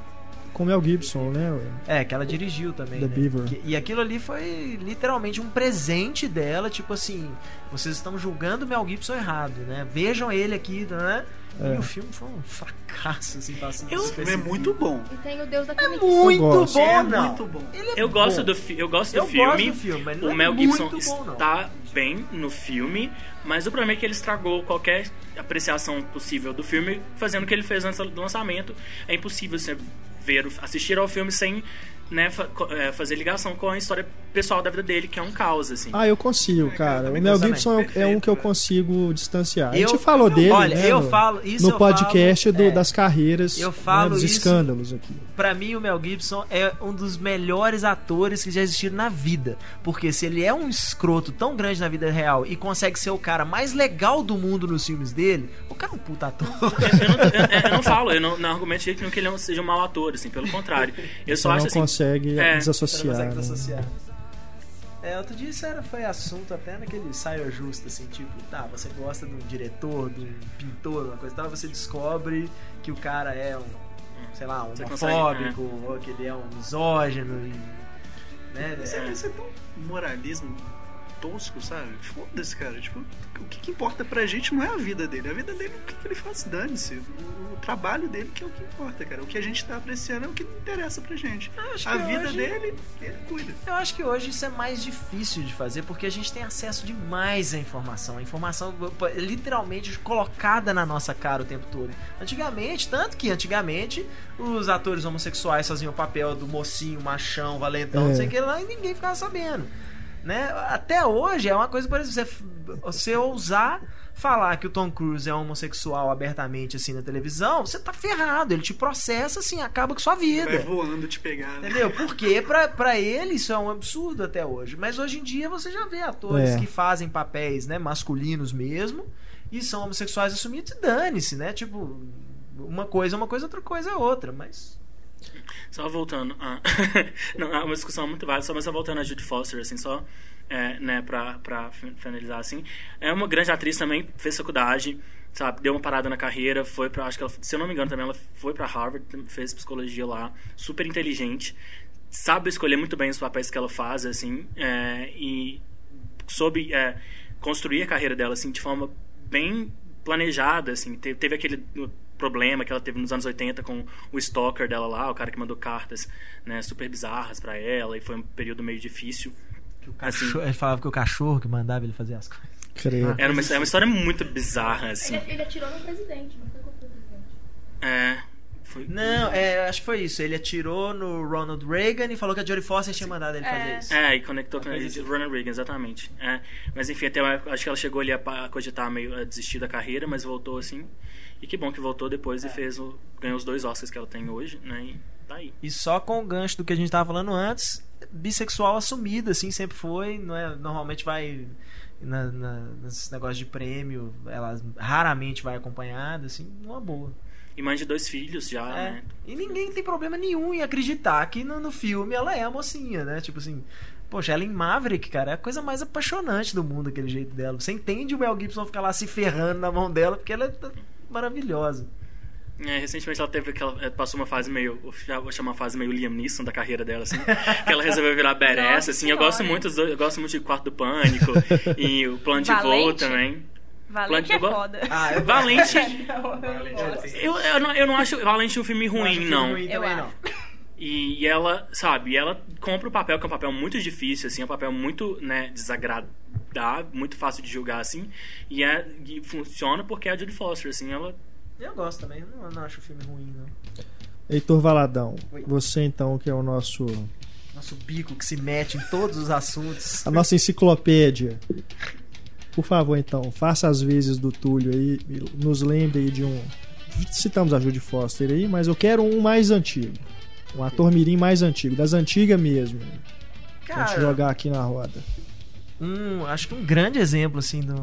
com Mel Gibson, né? É, que ela dirigiu também. The né? Beaver. Que, e aquilo ali foi literalmente um presente dela, tipo assim, vocês estão julgando Mel Gibson errado, né? Vejam ele aqui, né? É. E o filme foi um fracasso, assim, passando O filme é muito bom. E tem o Deus da É muito bom, é não. muito bom. É eu, gosto bom. Do eu gosto do eu filme. Gosto do filme o é Mel Gibson está bem no filme, mas o problema é que ele estragou qualquer apreciação possível do filme, fazendo o que ele fez antes do lançamento. É impossível você ver, assistir ao filme sem né, fa é, fazer ligação com a história pessoal da vida dele, que é um caos, assim. Ah, eu consigo, é, cara. O Mel Gibson é, é um que eu consigo distanciar. Eu, a gente falou dele, olha, né, eu no, falo, isso no podcast falo, do, é, das carreiras, eu falo né, dos isso, escândalos aqui. Pra mim, o Mel Gibson é um dos melhores atores que já existiram na vida. Porque se ele é um escroto tão grande na vida real e consegue ser o cara mais legal do mundo nos filmes dele, o cara é um puta ator. Eu, eu, não, eu, eu não, falo, eu não, não argumento de que ele não seja um mau ator, assim, pelo contrário. Eu só Você acho não assim. Consegue é, desassociar. Não consegue né? desassociar. É, outro dia isso era, foi assunto até naquele saio justo, assim, tipo, tá, você gosta de um diretor, de um pintor, uma coisa e tal, você descobre que o cara é um, sei lá, homofóbico, consegue, é. ou que ele é um misógino, e, né? Isso é, isso é tão moralismo tosco, sabe? Foda-se, cara. Tipo, o que, que, importa pra gente não é a vida dele. A vida dele, o que, que ele faz, dane-se. O, o, trabalho dele que é o que importa, cara. O que a gente tá apreciando é o que interessa pra gente. A vida hoje... dele, ele cuida. Eu acho que hoje isso é mais difícil de fazer porque a gente tem acesso demais à informação. A informação literalmente colocada na nossa cara o tempo todo. Antigamente, tanto que antigamente os atores homossexuais faziam o papel do mocinho, machão, valentão, é. não sei o que lá, e ninguém ficava sabendo. Né? Até hoje é uma coisa, por exemplo, você, você ousar falar que o Tom Cruise é homossexual abertamente assim na televisão, você tá ferrado. Ele te processa assim, acaba com sua vida. Vai voando te pegar. Né? Entendeu? Porque pra, pra ele isso é um absurdo até hoje. Mas hoje em dia você já vê atores é. que fazem papéis né, masculinos mesmo e são homossexuais assumidos e dane-se, né? Tipo, uma coisa é uma coisa, outra coisa é outra. Mas só voltando. A... não, é uma discussão muito válida, só, mas só voltando a Judy Foster, assim, só é, né, pra, pra finalizar, assim. É uma grande atriz também, fez faculdade, sabe, deu uma parada na carreira, foi pra, acho que ela, se eu não me engano também, ela foi pra Harvard, fez psicologia lá, super inteligente, sabe escolher muito bem os papéis que ela faz, assim, é, e soube é, construir a carreira dela, assim, de forma bem planejada, assim, teve, teve aquele problema que ela teve nos anos 80 com o stalker dela lá, o cara que mandou cartas né, super bizarras para ela, e foi um período meio difícil. Cachorro, assim, ele falava que o cachorro que mandava ele fazer as coisas. Creio. Era uma, uma história muito bizarra, assim. Ele, ele atirou no presidente, não foi com o presidente. É. Foi... Não, é, acho que foi isso. Ele atirou no Ronald Reagan e falou que a Jodie Foster tinha mandado ele fazer é. isso. É, e conectou com o assim. Ronald Reagan, exatamente. É. Mas enfim, até acho que ela chegou ali a, a cogitar meio a desistir da carreira, mas voltou assim. E que bom que voltou depois é. e fez o, ganhou os dois Oscars que ela tem hoje, né? E tá aí. E só com o gancho do que a gente tava falando antes, bissexual assumida, assim, sempre foi, não é? Normalmente vai na, na, nesses negócios de prêmio, ela raramente vai acompanhada, assim, uma boa. E mãe de dois filhos já, É. né? E ninguém tem problema nenhum em acreditar que no, no filme ela é a mocinha, né? Tipo assim, poxa, ela em Maverick, cara, é a coisa mais apaixonante do mundo, aquele jeito dela. Você entende o Mel Gibson ficar lá se ferrando na mão dela, porque ela é maravilhosa. É, recentemente ela teve aquela. é, Passou uma fase meio. Vou chamar uma fase meio Liam Neeson da carreira dela, assim. que ela resolveu virar badass, assim. Eu gosto muito eu gosto muito de Quarto do Pânico e o Plano de Voo também. Valente é Plano- foda. Ah, eu Valente. Não, eu. Eu, não, eu não acho Valente um filme ruim, não. Ruim Eu acho. não. E, e ela, sabe, ela compra o papel, que é um papel muito difícil, assim, é um papel muito, né, desagradável, muito fácil de julgar, assim, e, é, e funciona porque é a Judy Foster, assim, ela... Eu gosto também, eu não, não acho o filme ruim, não. Heitor Valadão, Oi. você então que é o nosso Nosso bico que se mete em todos os assuntos. a nossa enciclopédia. Por favor, então, faça as vezes do Túlio aí, e nos lembre aí de um. Citamos a Judy Foster aí, mas eu quero um mais antigo. Um ator mirim mais antigo, das antigas mesmo. Pra gente Cara, jogar aqui na roda. Um, acho que um grande exemplo assim do,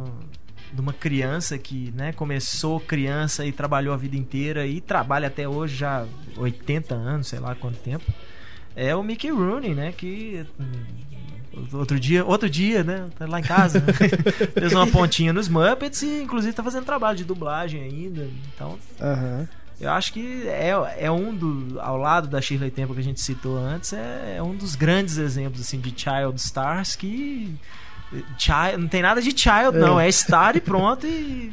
de uma criança que né, começou criança e trabalhou a vida inteira e trabalha até hoje já 80 anos, sei lá quanto tempo. É o Mickey Rooney, né? Que hum, outro dia, outro dia, né? Tá lá em casa, né? fez uma pontinha nos Muppets e inclusive tá fazendo trabalho de dublagem ainda. Então, Aham. eu acho que é, é um do. Ao lado da Shirley Temple que a gente citou antes, é, é um dos grandes exemplos assim, de Child Stars que. Child, não tem nada de Child, É. não. É Star e pronto e.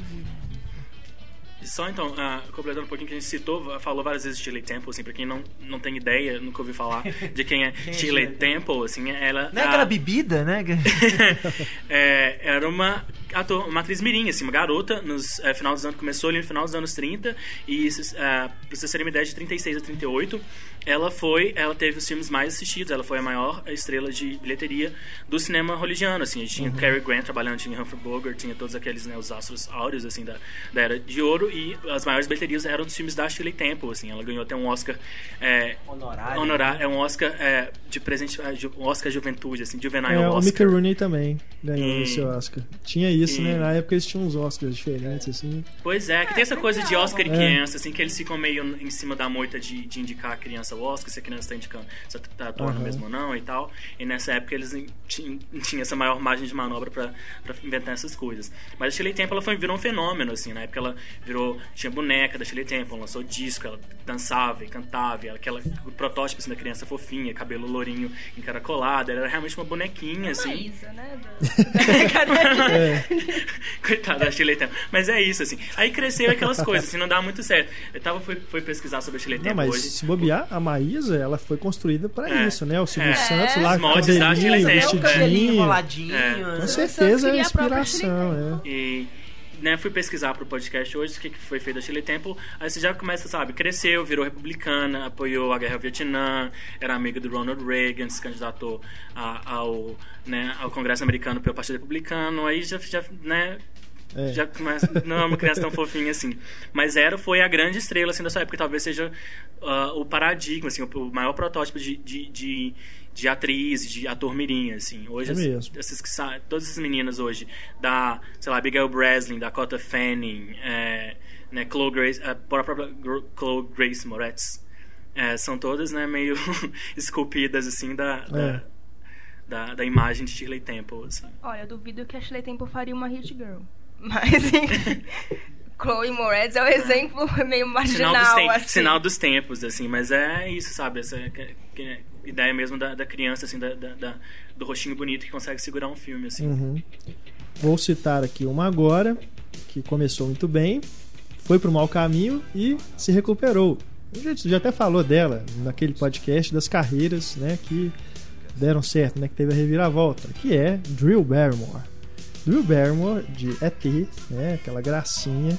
Só então, ah, completando um pouquinho que a gente citou, falou várias vezes de Shirley Temple, assim, pra quem não, não tem ideia, nunca ouviu falar de quem é Quem é Shirley Shirley Temple, assim, ela... Não é a- aquela bebida, né? é, era uma, ator, uma atriz mirim, assim, uma garota, nos é, final dos anos, começou ali no final dos anos 30, e é, pra vocês terem uma ideia, de 36 a 38, ela foi, ela teve os filmes mais assistidos, ela foi a maior estrela de bilheteria do cinema hollywoodiano, assim, a gente tinha Cary Grant trabalhando, tinha Humphrey Bogart, tinha todos aqueles, né, os astros áureos, assim, da, da Era de Ouro, e as maiores bilheterias eram dos filmes da Shirley Temple, assim, ela ganhou até um Oscar é, Honorário. honorar, é um Oscar é, de presente, é, um Oscar Juventude, assim, Juvenile É, o Oscar. Mickey Rooney também ganhou E- esse Oscar. Tinha isso, e- né? Na época eles tinham uns Oscars diferentes, assim. Pois é, que tem essa coisa de Oscar e É. criança, assim, que eles ficam meio em cima da moita de, de indicar a criança Oscar, se a criança tá indicando, se tá atuando Aham. mesmo ou não e tal. E nessa época eles tinham, tinham essa maior margem de manobra pra, pra inventar essas coisas. Mas a Shirley Temple ela foi, virou um fenômeno, assim, na época ela virou, tinha boneca da Shirley Temple, lançou disco, ela dançava e cantava, e ela- aquela protótipo assim, da criança fofinha, cabelo lourinho encaracolado, ela era realmente uma bonequinha, assim. Maísa, né? Coitada da Shirley Temple. Mas é isso, assim. Aí cresceram aquelas coisas, assim, não dá muito certo. Eu tava, fui, fui pesquisar sobre a Shirley Não, Temple mas hoje. se bobear, a Maísa, ela foi construída pra É. isso, né? O Silvio É. Santos É. lá, cabelinho, Temple, É vestidinho. enroladinho. É. Com né? certeza é a inspiração, é. E né, fui pesquisar pro podcast hoje o que que foi feito da Shirley Temple. Aí você já começa, sabe, cresceu, virou republicana, apoiou a guerra ao Vietnã, era amiga do Ronald Reagan, se candidatou a- ao, né, ao Congresso americano pelo Partido Republicano. Aí já, já né, É. já começa, não é uma criança tão fofinha assim. Mas era, foi a grande estrela assim, dessa época, talvez seja ah, o paradigma, assim, o, maior protótipo de, de, de, de atriz, de ator mirim, assim. Hoje, É as- essas que todas essas meninas hoje, da, sei lá, Abigail Breslin, Dakota Fanning, é, né, Chloe Grace, a própria Chloe Grace Moretz, é, são todas, né, meio esculpidas, assim, da, É. da, da, da imagem de Shirley Temple, assim. Olha, eu duvido que a Shirley Temple faria uma hit girl. Mas, Chloe Moretz é o exemplo meio Sinal marginal, dos, tem- assim. sinal dos tempos, assim, mas é isso, sabe? Essa que- que- ideia mesmo da, da criança, assim, da, da- da- do rostinho bonito que consegue segurar um filme, assim. Uhum. Vou citar aqui uma agora, que começou muito bem, foi pro mau caminho e se recuperou. A gente já até falou dela naquele podcast das carreiras, né, que deram certo, né, que teve a reviravolta, que é Drew Barrymore. Drew Barrymore de ET, né, aquela gracinha,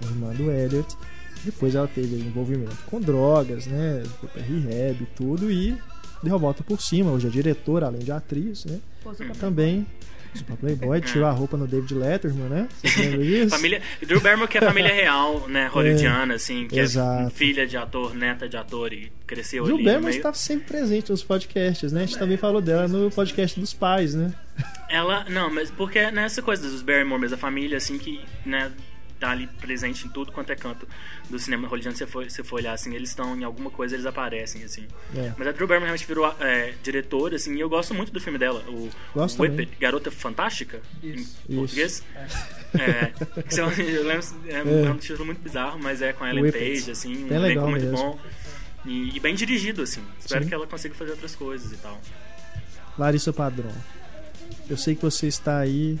a irmã do Elliot. Depois ela teve envolvimento com drogas, né, rehab e tudo e deu a volta por cima. Hoje é diretora, além de atriz, né. Posou pra Super Playboy, tirou a roupa no David Letterman, né? Vocês lembram disso? Família, Drew Barrymore que é a família real, né, hollywoodiana, assim, que é exato. filha de ator, neta de ator e cresceu Drew ali no Barrymore meio. está sempre presente nos podcasts, né? A gente também falou dela no podcast dos pais, né? Ela, não, mas porque nessa coisa dos Barrymore, mesmo, a família, assim, que, né, tá ali presente em tudo quanto é canto do cinema hollywoodiano, se você for, for olhar, assim, eles estão em alguma coisa, eles aparecem, assim. É. Mas a Drew Barrymore realmente virou é, diretora, assim, e eu gosto muito do filme dela, o Gosto. Garota Fantástica, Isso. em português. É, que são- eu lembro, é, É. é um título muito bizarro, mas é com a Ellen Whip It. Page, assim, um elenco muito mesmo. bom. E, e bem dirigido, assim. Espero Sim. que ela consiga fazer outras coisas e tal. Larissa Padrão, eu sei que você está aí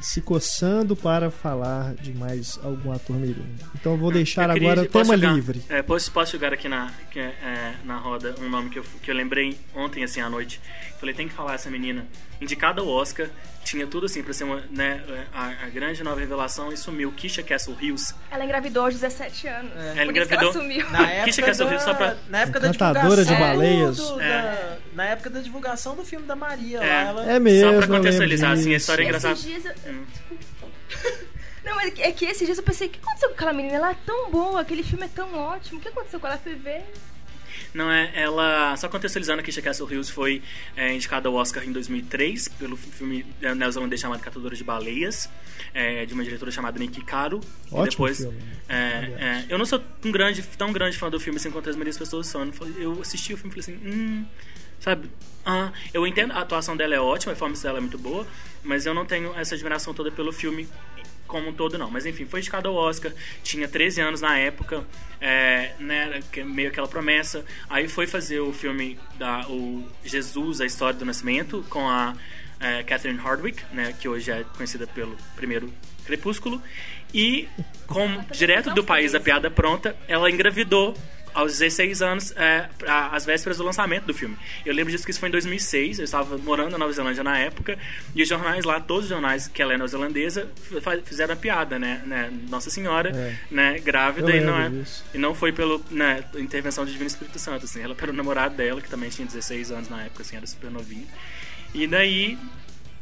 se coçando para falar de mais algum ator mirim. Então eu vou deixar Eu queria- agora o tema jogar- livre. É, posso, posso jogar aqui na, que é, na roda um nome que eu, que eu lembrei ontem, assim, à noite. Falei, tem que falar essa menina. Indicada ao Oscar, tinha tudo assim pra ser uma, né, a, a grande nova revelação e sumiu. Kisha Castle Hills. Ela engravidou aos 17 anos. É. Ela que ela engravidou- sumiu. Na Kisha época, Castle da, Hill, só pra- na época da divulgação de baleias. do- É. da- na época da divulgação do filme da Maria É. lá, ela É mesmo, Só pra contextualizar, assim, a história é engraçada. Esses dias eu- Hum. Não, mas é que esses dias eu pensei, o que aconteceu com aquela menina? Ela é tão boa, aquele filme é tão ótimo. O que aconteceu com ela? Fui ver. Não é, ela. Só contextualizando, Kisha Castle Hills foi é, indicada ao Oscar em 2003 pelo filme neozelandês chamado Catadora de Baleias, é, de uma diretora chamada Nikki Caro. Ótimo depois, é, é, eu não sou um grande, tão grande fã do filme assim quanto as maioria das pessoas são. Eu assisti o filme e falei assim, hum, sabe? Ah, eu entendo, a atuação dela é ótima, a performance dela é muito boa, mas eu não tenho essa admiração toda pelo filme como um todo, não. Mas enfim, foi indicado ao Oscar, tinha 13 anos na época, é, né, é meio aquela promessa. Aí foi fazer o filme da o Jesus, a história do nascimento, com a é, Catherine Hardwicke, né, que hoje é conhecida pelo primeiro Crepúsculo. E, como direto do país da piada pronta, ela engravidou aos 16 anos, é, às vésperas do lançamento do filme. Eu lembro disso que isso foi em 2006, eu estava morando na Nova Zelândia na época, e os jornais lá, todos os jornais que ela é neozelandesa, fizeram a piada, né? né? Nossa Senhora, É. né? Grávida, Eu e não, é, disso. e não foi pela né, intervenção do Divino Espírito Santo, assim, ela pelo namorado dela, que também tinha 16 anos na época, assim, era super novinho. E daí,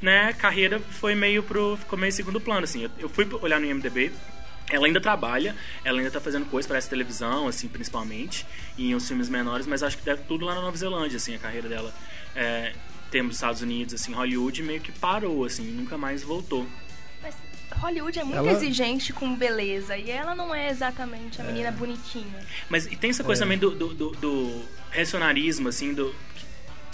né, carreira foi meio pro. ficou meio segundo plano, assim. Eu, eu fui olhar no IMDB. Ela ainda trabalha, ela ainda tá fazendo coisas para essa televisão, assim, principalmente, e em uns filmes menores, mas acho que deve tudo lá na Nova Zelândia, assim, a carreira dela. É, temos os Estados Unidos, assim, Hollywood meio que parou, assim, nunca mais voltou. Mas Hollywood é muito Ela- exigente com beleza. E ela não é exatamente a menina bonitinha. Mas e tem essa coisa É. também do, do, do, do racionarismo, assim, do.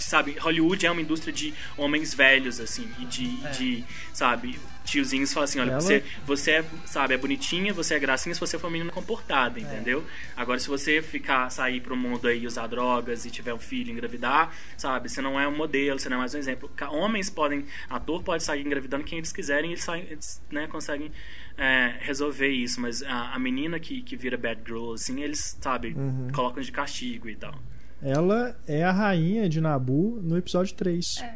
Sabe, Hollywood é uma indústria de homens velhos, assim, e de, É. de sabe, tiozinhos falam assim, olha, Ela- você, você é, sabe, é bonitinha, você é gracinha se você for uma menina comportada, entendeu? Agora, se você ficar, sair pro mundo aí, usar drogas e tiver um filho, engravidar, sabe, você não é um modelo, você não é mais um exemplo. Homens podem, ator pode sair engravidando quem eles quiserem, eles, saem, eles né, conseguem é, resolver isso, mas a, a menina que, que vira bad girl, assim, eles, sabe, Uhum. colocam de castigo e tal. Ela é a rainha de Nabu no episódio 3 É.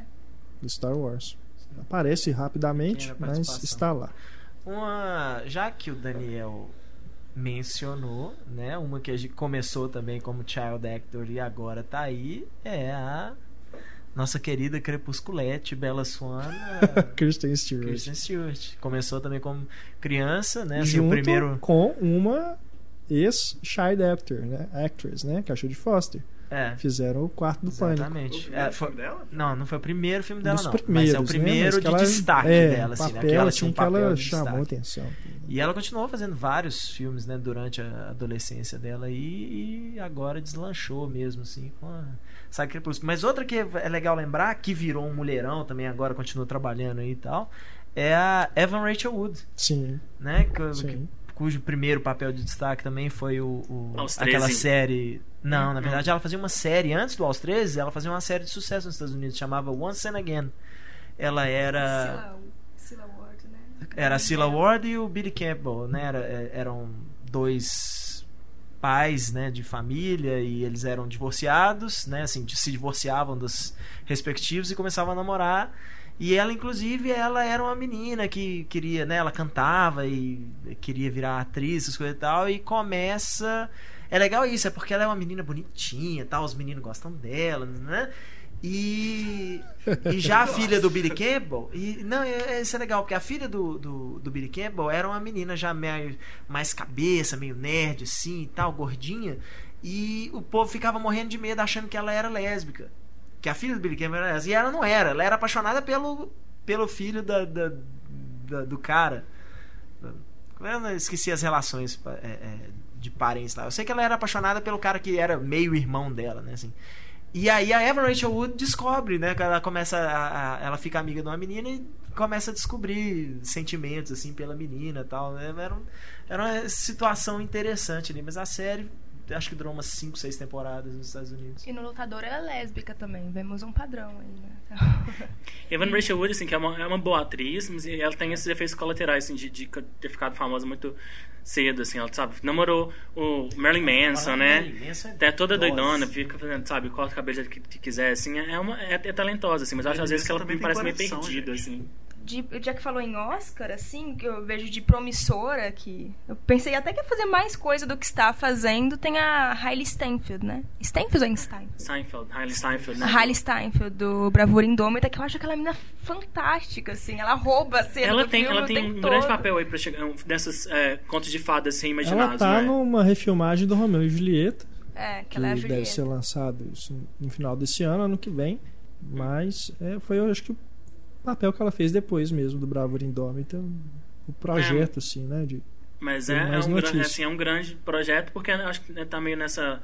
do Star Wars. Aparece rapidamente, mas está lá. Uma, já que o Daniel mencionou, né, uma que a gente começou também como child actor e agora tá aí, é a nossa querida Crepusculete, Bella Swan, Kristen Stewart. Kristen Stewart. Começou também como criança, né, assim, Junto o primeiro com uma ex-child actor, né? Actress, né? Que é a Judy Foster. É, Fizeram o quarto do pânico. exatamente. É, foi- não, não foi o primeiro filme dela Dos não, primeiros, mas é o né? primeiro que de ela- destaque é, dela, assim, né, papel, que ela assim, tinha um que ela papel de chamou destaque. atenção. E ela continuou fazendo vários filmes, né, durante a adolescência dela e, e agora deslanchou mesmo, assim, com a Saga Crepúsculo. Mas outra que é legal lembrar, que virou um mulherão também, agora continua trabalhando aí e tal, é a Evan Rachel Wood, Sim, né, que- sim. que- cujo primeiro papel de destaque também foi o, o- aquela 13. série... Não, na Hum, verdade ela fazia uma série, antes do Aos 13, ela fazia uma série de sucesso nos Estados Unidos, chamava Once and Again. Ela era... Cilla Ward, né? Era a Cilla Ward e o Billy Campbell, né? Era- é- eram dois pais, né, de família e eles eram divorciados, né, assim, se divorciavam dos respectivos e começavam a namorar. E ela, inclusive, ela era uma menina que queria, né, ela cantava e queria virar atriz, essas coisas e tal, e começa... É legal isso, é porque ela é uma menina bonitinha, tal, os meninos gostam dela, né? E, e já a filha do Billy Campbell, e não, é- isso é legal, porque a filha do, do, do Billy Campbell era uma menina já meio mais cabeça, meio nerd assim e tal, gordinha, e o povo ficava morrendo de medo achando que ela era lésbica. Que a filha do Billy Campbell era lésbica. E ela não era, ela era apaixonada pelo pelo filho da, da, da do cara. Eu esqueci as relações é, é, de parentes lá. Eu sei que ela era apaixonada pelo cara que era meio irmão dela, né? Assim. E aí a Evan Rachel Wood descobre, né? Ela começa a, a, ela fica amiga de uma menina e começa a descobrir sentimentos assim pela menina, tal. Né? Era, um, era uma situação interessante ali, mas a série acho que durou umas 5, 6 temporadas nos Estados Unidos. E no Lutador ela é lésbica também, vemos um padrão aí, né? Evan Rachel Wood, assim, que é uma, é uma boa atriz, mas ela tem esses efeitos colaterais, assim, de, de ter ficado famosa muito cedo, assim, ela, sabe, namorou o Marilyn Manson, né? Marilyn Manson é até toda doidona, fica fazendo, sabe, corta a cabeça que, que quiser, assim, é, uma, é, é talentosa, assim, mas acho às vezes que ela me parece meio perdida, gente. assim de, já que falou em Oscar, assim, que eu vejo de promissora, que eu pensei até que ia fazer mais coisa do que está fazendo, tem a Hailey Steinfeld, né? Steinfeld ou Einstein? Steinfeld, Hailey Steinfeld, né? A Hailey Steinfeld, do Bravura Indômita, que eu acho aquela menina fantástica, assim, ela rouba a cena ela do tem, filme Ela tem um todo. grande papel aí pra chegar, um, dessas é, contos de fadas sem imaginar, Ela tá né? numa refilmagem do Romeu e Julieta, É, que que ela é a deve Julieta. ser lançado isso no final desse ano, ano que vem. Mas é, foi, eu acho que o papel que ela fez depois mesmo do Bravura Indômita, o projeto, assim, né? De, Mas é, é, um, gran- notícia. assim, é um grande projeto, porque eu acho que né, tá meio nessa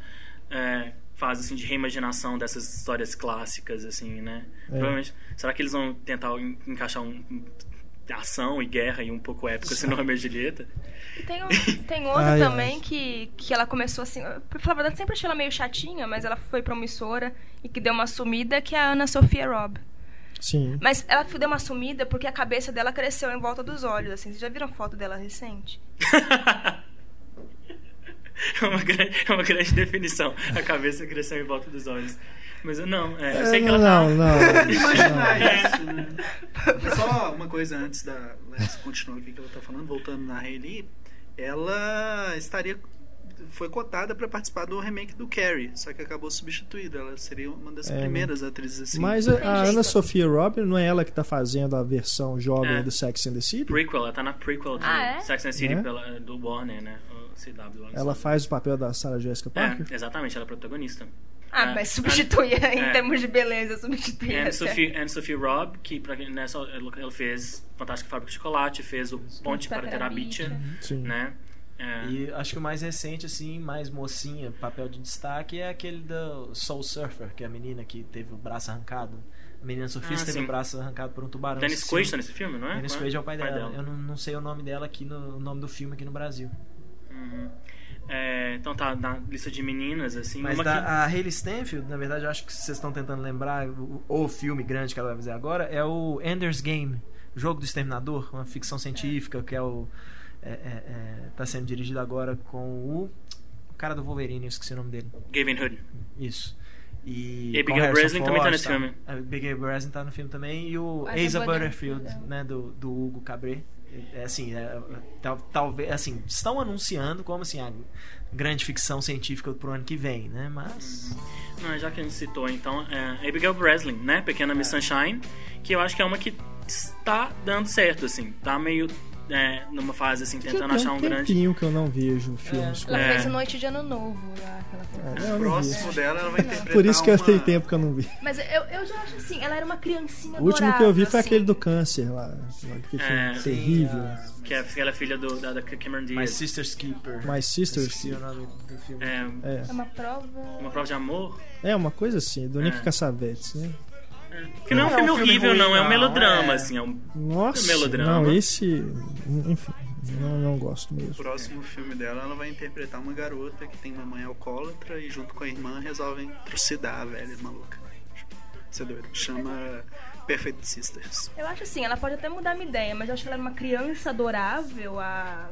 é, fase assim, de reimaginação dessas histórias clássicas, assim, né? É. Provavelmente, será que eles vão tentar en- encaixar um, ação e guerra e um pouco épico assim, no Romeo e Julieta? E tem, um- tem outra também. Que, que ela começou assim. Pra falar a verdade, sempre achei ela meio chatinha, mas ela foi promissora e que deu uma sumida, que é a Ana Sofia Robb. Sim. Mas ela deu uma sumida porque a cabeça dela cresceu em volta dos olhos, assim. Vocês já viram foto dela recente? É uma, grande, é uma grande definição. A cabeça cresceu em volta dos olhos. Mas eu não, é, eu É, sei que não, ela tá. não, não. Imaginar É. isso, né? Só uma coisa antes da Lex continuar aqui que ela tá falando, voltando na Hailey, ela estaria foi cotada para participar do remake do Carrie, só que acabou substituída. Ela seria uma das É, primeiras atrizes assim. Mas a, a Ana. Sofia Robb não é ela que tá fazendo a versão jovem É. do Sex and the City? Prequel, ela tá na prequel de Ah, é? Sex and the City É? pela, do Warner, né? O CW. Ela faz o papel da Sarah Jessica Parker? É, exatamente, ela é protagonista. Ah, É. mas substitui, em É. termos de beleza, substitui. Anne. Sophie, Anne Sophie Robb, que pra, nessa, ela fez Fantástica Fábrica de Chocolate, fez o Ponte para Terabithia, Sim. né? É, E acho que o mais recente, assim, mais mocinha, papel de destaque, é aquele do Soul Surfer, que é a menina que teve o braço arrancado. A menina Sofia Ah, teve sim. o braço arrancado por um tubarão. Dennis Quaid tá nesse filme, não é? Dennis Qual Quaid é o pai dela. Eu não, não sei o nome dela aqui, no, o nome do filme aqui no Brasil. Uhum. É, então tá na lista de meninas, assim. Mas da, que- a Hayley Stanfield, na verdade, eu acho que vocês estão tentando lembrar, o, o filme grande que ela vai fazer agora é o Ender's Game, Jogo do Exterminador, uma ficção científica que é o. É, é, é, tá sendo dirigido agora com o, o cara do Wolverine, eu esqueci o nome dele. Gavin Hood. Isso. E, E Abigail Harrison Breslin também tá Ford, nesse filme. A Abigail Breslin tá no filme também. E o Asa Asa Butterfield, Butterfield, é. né, do, do Hugo Cabret. É assim, é, tal- talvez, assim, estão anunciando como assim a grande ficção científica pro ano que vem, né? Mas Não, já que a gente citou, então, é Abigail Breslin, né? Pequena Miss Sunshine, que eu acho que é uma que está dando certo, assim. Tá meio é, numa fase, assim, tentando Tem achar um grande... que eu não vejo filmes com Ela É. fez Noite de Ano Novo lá. que ela. É, eu não vi. próximo dela ela vai interpretar Por isso que eu uma... tenho tempo que eu não vi. Mas eu, eu já acho assim, ela era uma criancinha O último que eu vi foi assim. aquele do câncer lá. É, terrível. Que é, ela é filha do, da, da Cameron My Diaz. Sister's Keeper. My Sisters. Filme. É, É. É uma prova... uma prova de amor. é uma coisa assim, do Nick É. Cassavetes, né? Que não é um Não é um filme filme horrível, ruim, não. É um melodrama, é. assim. É um... Nossa, melodrama. não, esse... Enfim, não, não gosto O mesmo. próximo filme dela, ela vai interpretar uma garota que tem uma mãe alcoólatra e junto com a irmã resolvem trucidar a velha maluca. Isso é doido. Chama Perfect Sisters. Eu acho assim, ela pode até mudar minha ideia, mas eu acho que ela era uma criança adorável, a...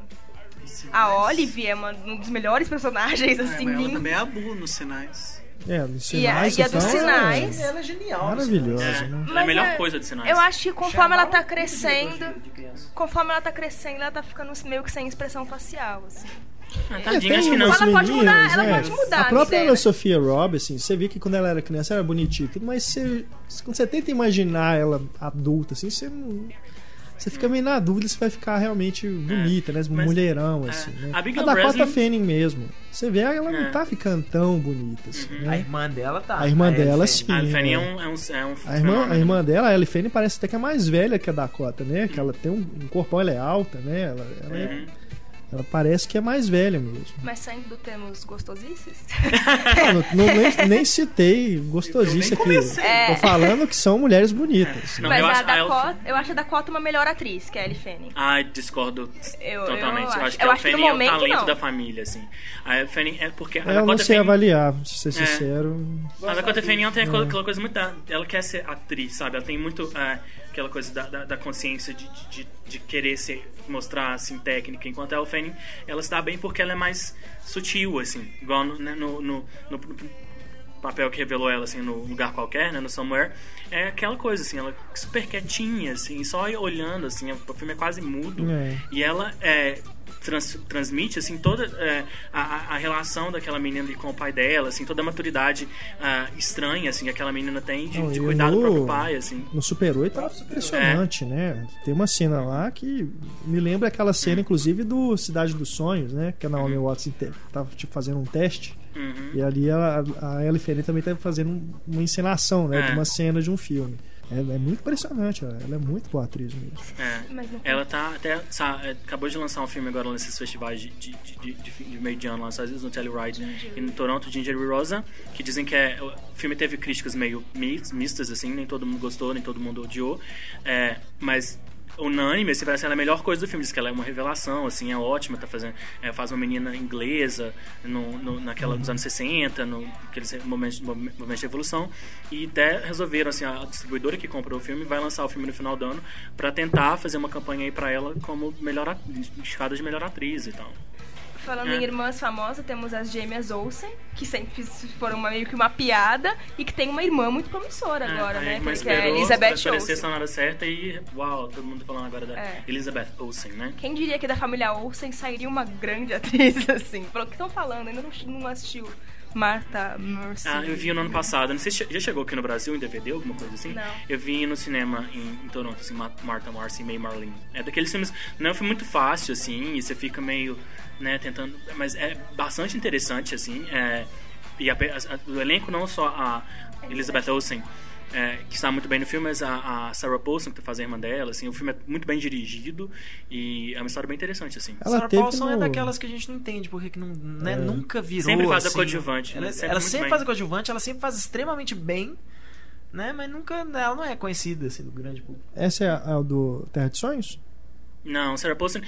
A Olive é uma, um dos melhores personagens, É, assim, mas ela também é a Bu nos sinais. É, dos E a- sinais, e a dos sinais- é Ela é genial. Maravilhosa, É, né? é a melhor é- coisa de sinais. Eu acho que conforme ela tá crescendo, de- de conforme ela tá crescendo, ela tá ficando meio que sem expressão facial, assim. Ah, É, tadinha, acho que não. Ela pode mudar, ela né? pode mudar A a própria Ana? Sofia Robb, assim, você vê que quando ela era criança era bonitinha e tudo, mas você, quando você tenta imaginar ela adulta, assim, você não, você fica meio na dúvida se vai ficar realmente bonita, né? mas- Mulherão, é. assim, né? A Abigail Dakota Breslin- Fanning mesmo. Você vê, ela É. não tá ficando tão bonita, assim, Uhum. né? A irmã dela tá. A irmã Ellie dela, Fanning. sim. A é. Fanny é um, é um, é um A irmã, a irmã dela, a Ellie Fanning, parece até que é mais velha que a Dakota, né? Que ela tem um, um corpão, ela é alta, né? Ela, ela, é- Uhum. Ela parece que é mais velha mesmo. Mas saindo do termos gostosices, Não, não- nem, nem citei gostosice aqui. comecei. Tô falando que são mulheres bonitas. Não, mas eu a acho- a Dakota, eu acho a Dakota uma melhor atriz que a Ellie Fanning. Ai, discordo Eu- totalmente. eu Eu, acho- acho que eu a Fanny é o momento, talento não. da família, assim. A Fanny é porque a Eu não sei Fanning... avaliar, pra ser É. sincero. A Dakota Fanning ela tem aquela, É. aquela coisa muito. da- Ela quer ser atriz, sabe? Ela tem muito é, aquela coisa da, da, da consciência de, de, de querer ser, mostrar assim, técnica. Enquanto a Elle Fanning, ela se dá bem porque ela é mais sutil, assim. Igual no, né, no, no- no papel que revelou ela, assim, no lugar qualquer, né? No Somewhere. É aquela coisa, assim, ela super quietinha, assim, só olhando, assim. O filme é quase mudo. É. E ela é, trans- transmite assim toda é, a, a- relação daquela menina com o pai dela, assim, toda a maturidade ah, estranha assim que aquela menina tem de, Não, de cuidar do próprio pai, assim. No Super 8 tá impressionante, né? Tem uma cena lá que me lembra aquela cena, inclusive, do Cidade dos Sonhos, né? Que a Naomi Watts inte- tava tipo, fazendo um teste. Uhum. E ali ela, a Ellie Fanning também tá fazendo um- uma encenação, né? É. De uma cena de um filme. Ela é muito impressionante, ela ela é muito boa atriz mesmo. É. Ela tá até. sa- é, acabou de lançar um filme agora nesses festivais de, de, de, de, de meio de ano lá nos Estados Unidos, no Telluride e no Toronto, Ginger e Rosa, que dizem que é, o filme teve críticas meio mis- mistas, assim, nem todo mundo gostou, nem todo mundo odiou. É, mas unânime, assim, parece ela é a melhor coisa do filme. Diz que ela é uma revelação, assim, é ótima, tá fazendo, é, faz uma menina inglesa no, no- naquela, nos anos 60, no, aqueles momentos, momentos de evolução. E até resolveram, assim, a distribuidora que comprou o filme vai lançar o filme no final do ano pra tentar fazer uma campanha aí pra ela como melhor, indicada de melhor atriz e tal. Falando É. em irmãs famosas, temos as gêmeas Olsen, que sempre foram uma- meio que uma piada, e que tem uma irmã muito promissora agora, É, a né? Que é a Elizabeth Olsen. só na hora certa e, uau, todo mundo falando agora da É. Elizabeth Olsen, né? Quem diria que da família Olsen sairia uma grande atriz, assim? Pelo que estão falando, ainda não, não assistiu Martha Mercy. Ah, eu vi no ano passado. Não sei se já chegou aqui no Brasil em DVD, alguma coisa assim. Não. Eu vi no cinema em, em Toronto, assim, Ma- Martha Marcy e May Marlene. É daqueles filmes. Não é um filme muito fácil, assim, e você fica meio, né, tentando. Mas é bastante interessante, assim. É, e a, a- o elenco, não só a Elizabeth Olsen. é, que está muito bem no filme, mas a, a Sarah Paulson, que faz a irmã dela, assim, o filme é muito bem dirigido e é uma história bem interessante, assim. Ela Sarah Paulson é no- daquelas que a gente não entende porque que não, né, É. nunca virou. Sempre faz a assim, coadjuvante, Ela, né? Sempre ela sempre faz a coadjuvante, ela sempre faz extremamente bem, né? Mas nunca. Ela não é conhecida assim do grande público. Essa é a, a do Terra de Sonhos? Não, Sarah Paulson.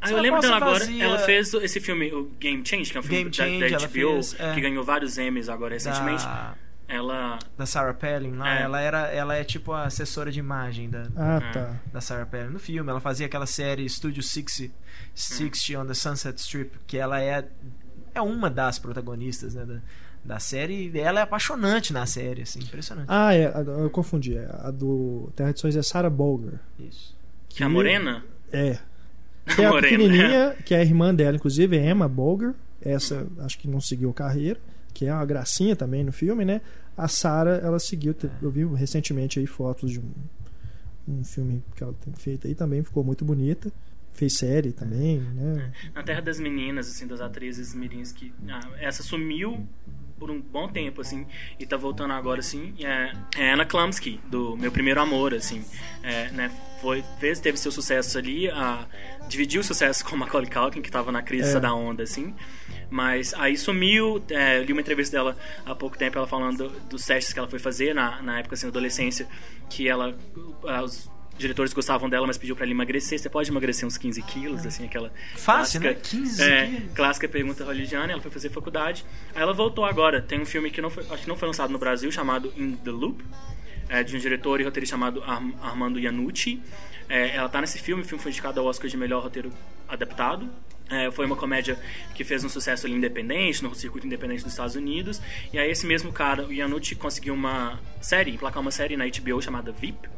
Ah, eu lembro dela agora. fazia- Ela fez esse filme, o Game Change, que é um filme Game da, Change, da HBO, fez, é. que ganhou vários Emmys agora recentemente. Da, Ela. da Sarah Palin lá, É. ela, era, ela é tipo a assessora de imagem da, Ah, É. tá. da Sarah Palin no filme. Ela fazia aquela série Studio 60, 60 on the Sunset Strip, que ela é, é uma das protagonistas né, da, da série. E ela é apaixonante na série, assim, impressionante. Ah, é, eu confundi. é, A do Terra de Sonhos é Sarah Bolger. Isso. Que é a Morena? É. Que é a Morena. pequenininha, que é a irmã dela, inclusive, é Emma Bolger. Essa acho que não seguiu carreira, que é uma gracinha também no filme, né? A Sarah, ela seguiu. Eu vi recentemente aí fotos de um, um filme que ela tem feito aí também, ficou muito bonita. Fez série também, né? Na Terra das Meninas, assim, das atrizes mirins que. ah, essa sumiu por um bom tempo, assim, e tá voltando agora, assim. É, é Anna Klumsky, do Meu Primeiro Amor, assim. É, né, foi, fez, teve seu sucesso ali, ah, dividiu o sucesso com Macaulay Culkin, que tava na crise É. da onda, assim. Mas aí sumiu, é, eu li uma entrevista dela há pouco tempo, ela falando do- dos testes que ela foi fazer na, na época, assim, adolescência, que ela... os diretores gostavam dela, mas pediu pra ela emagrecer. Você pode emagrecer uns 15 quilos, assim, aquela... Fácil, né? clássica- 15 é, quilos. clássica pergunta hollywoodiana, ela foi fazer faculdade. Aí ela voltou agora. Tem um filme que não foi, acho que não foi lançado no Brasil, chamado In the Loop, é, de um diretor e roteirista chamado Arm- Armando Iannucci. É, ela tá nesse filme, o filme foi indicado ao Oscar de melhor roteiro adaptado. É, foi uma comédia que fez um sucesso ali independente, no circuito independente dos Estados Unidos. E aí esse mesmo cara, o Iannucci, conseguiu uma série, emplacar uma série na HBO chamada VIP,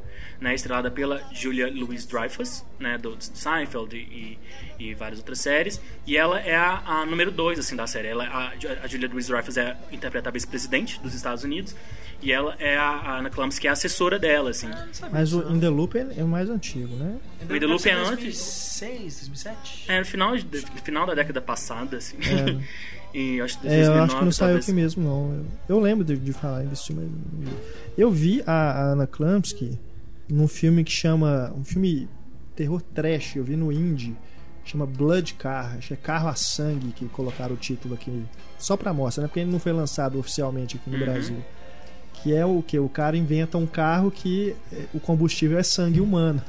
né, estrelada pela Julia Louis-Dreyfus, né, do Seinfeld e, e, várias outras séries. E ela é a, a número 2 assim, da série. Ela, a, a Julia Louis-Dreyfus é interpreta a vice-presidente dos Estados Unidos e ela é a, a Ana Clams, que é a assessora dela, assim. Ah, Mas o In The Loop é, é o mais antigo, né? O In The Loop é antes... 2006, 2007? É, no final, final da década passada, assim. É. e acho, é, eu acho que não saiu aqui mesmo, não. Eu, eu lembro de, de, falar desse filme. Eu vi a, a Ana Klampsky num filme que chama... Um filme terror trash, eu vi no Indie chama Blood Car, acho que é Carro a Sangue que colocaram o título aqui só pra mostra, né? Porque ele não foi lançado oficialmente aqui no uhum. Brasil que é o que o cara inventa um carro que eh, o combustível é sangue humano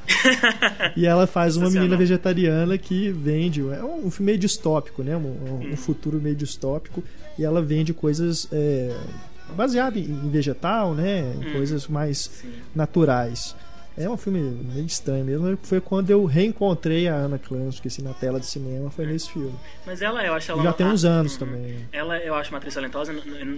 e ela faz uma menina vegetariana que vende é um, filme meio distópico né um, um, hum. futuro meio distópico e ela vende coisas é, baseado em, em, vegetal né em hum. coisas mais Sim. naturais é um filme meio estranho mesmo. Foi quando eu reencontrei a Ana Klansky assim, na tela de cinema, foi nesse filme. Mas ela, eu acho ela. Já tem uns anos também. Ela, eu acho uma atriz talentosa.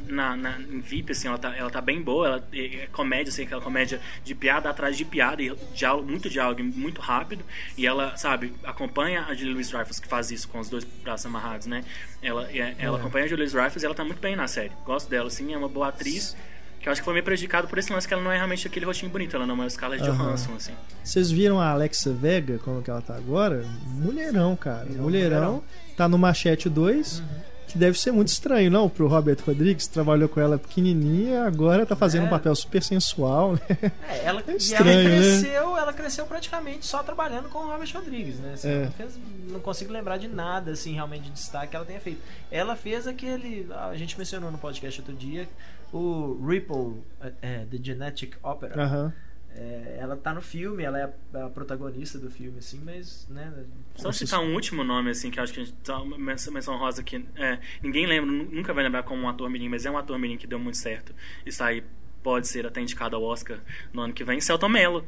Na, na, em VIP, assim, ela tá, ela tá bem boa. Ela é, comédia, assim, aquela comédia de piada atrás de piada, e diálogo, muito diálogo, muito rápido. E ela, sabe, acompanha a Julie Louis Dreyfus, que faz isso com os dois braços amarrados, né? Ela, é, ela é. acompanha a Julie Louis Dreyfus e ela tá muito bem na série. Gosto dela, assim, é uma boa atriz. Que eu acho que foi meio prejudicado por esse lance que ela não é realmente aquele rostinho bonito, ela não é uma escala de Johansson, assim. Vocês viram a Alexa Vega, como que ela tá agora? Mulherão, cara. Mulherão. Mulherão. Tá no Machete 2. Uhum. Que deve ser muito estranho, não? Pro Robert Rodrigues, trabalhou com ela pequenininha, agora tá fazendo é. um papel super sensual, né? É, ela, é estranho, ela né? cresceu, né? ela cresceu praticamente só trabalhando com o Robert Rodrigues, né? Assim, é. não, fez, não, consigo lembrar de nada, assim, realmente de destaque que ela tenha feito. Ela fez aquele. A gente mencionou no podcast outro dia o Ripple, é, é, The Genetic Opera. Uhum. É, ela tá no filme, ela é a, a, protagonista do filme, assim, mas, né... Só citar um último nome, assim, que acho que a gente tá uma menção rosa que é, ninguém lembra, nunca vai lembrar como um ator mirim, mas é um ator mirim que deu muito certo. Isso aí pode ser até indicado ao Oscar no ano que vem. Celton Mello.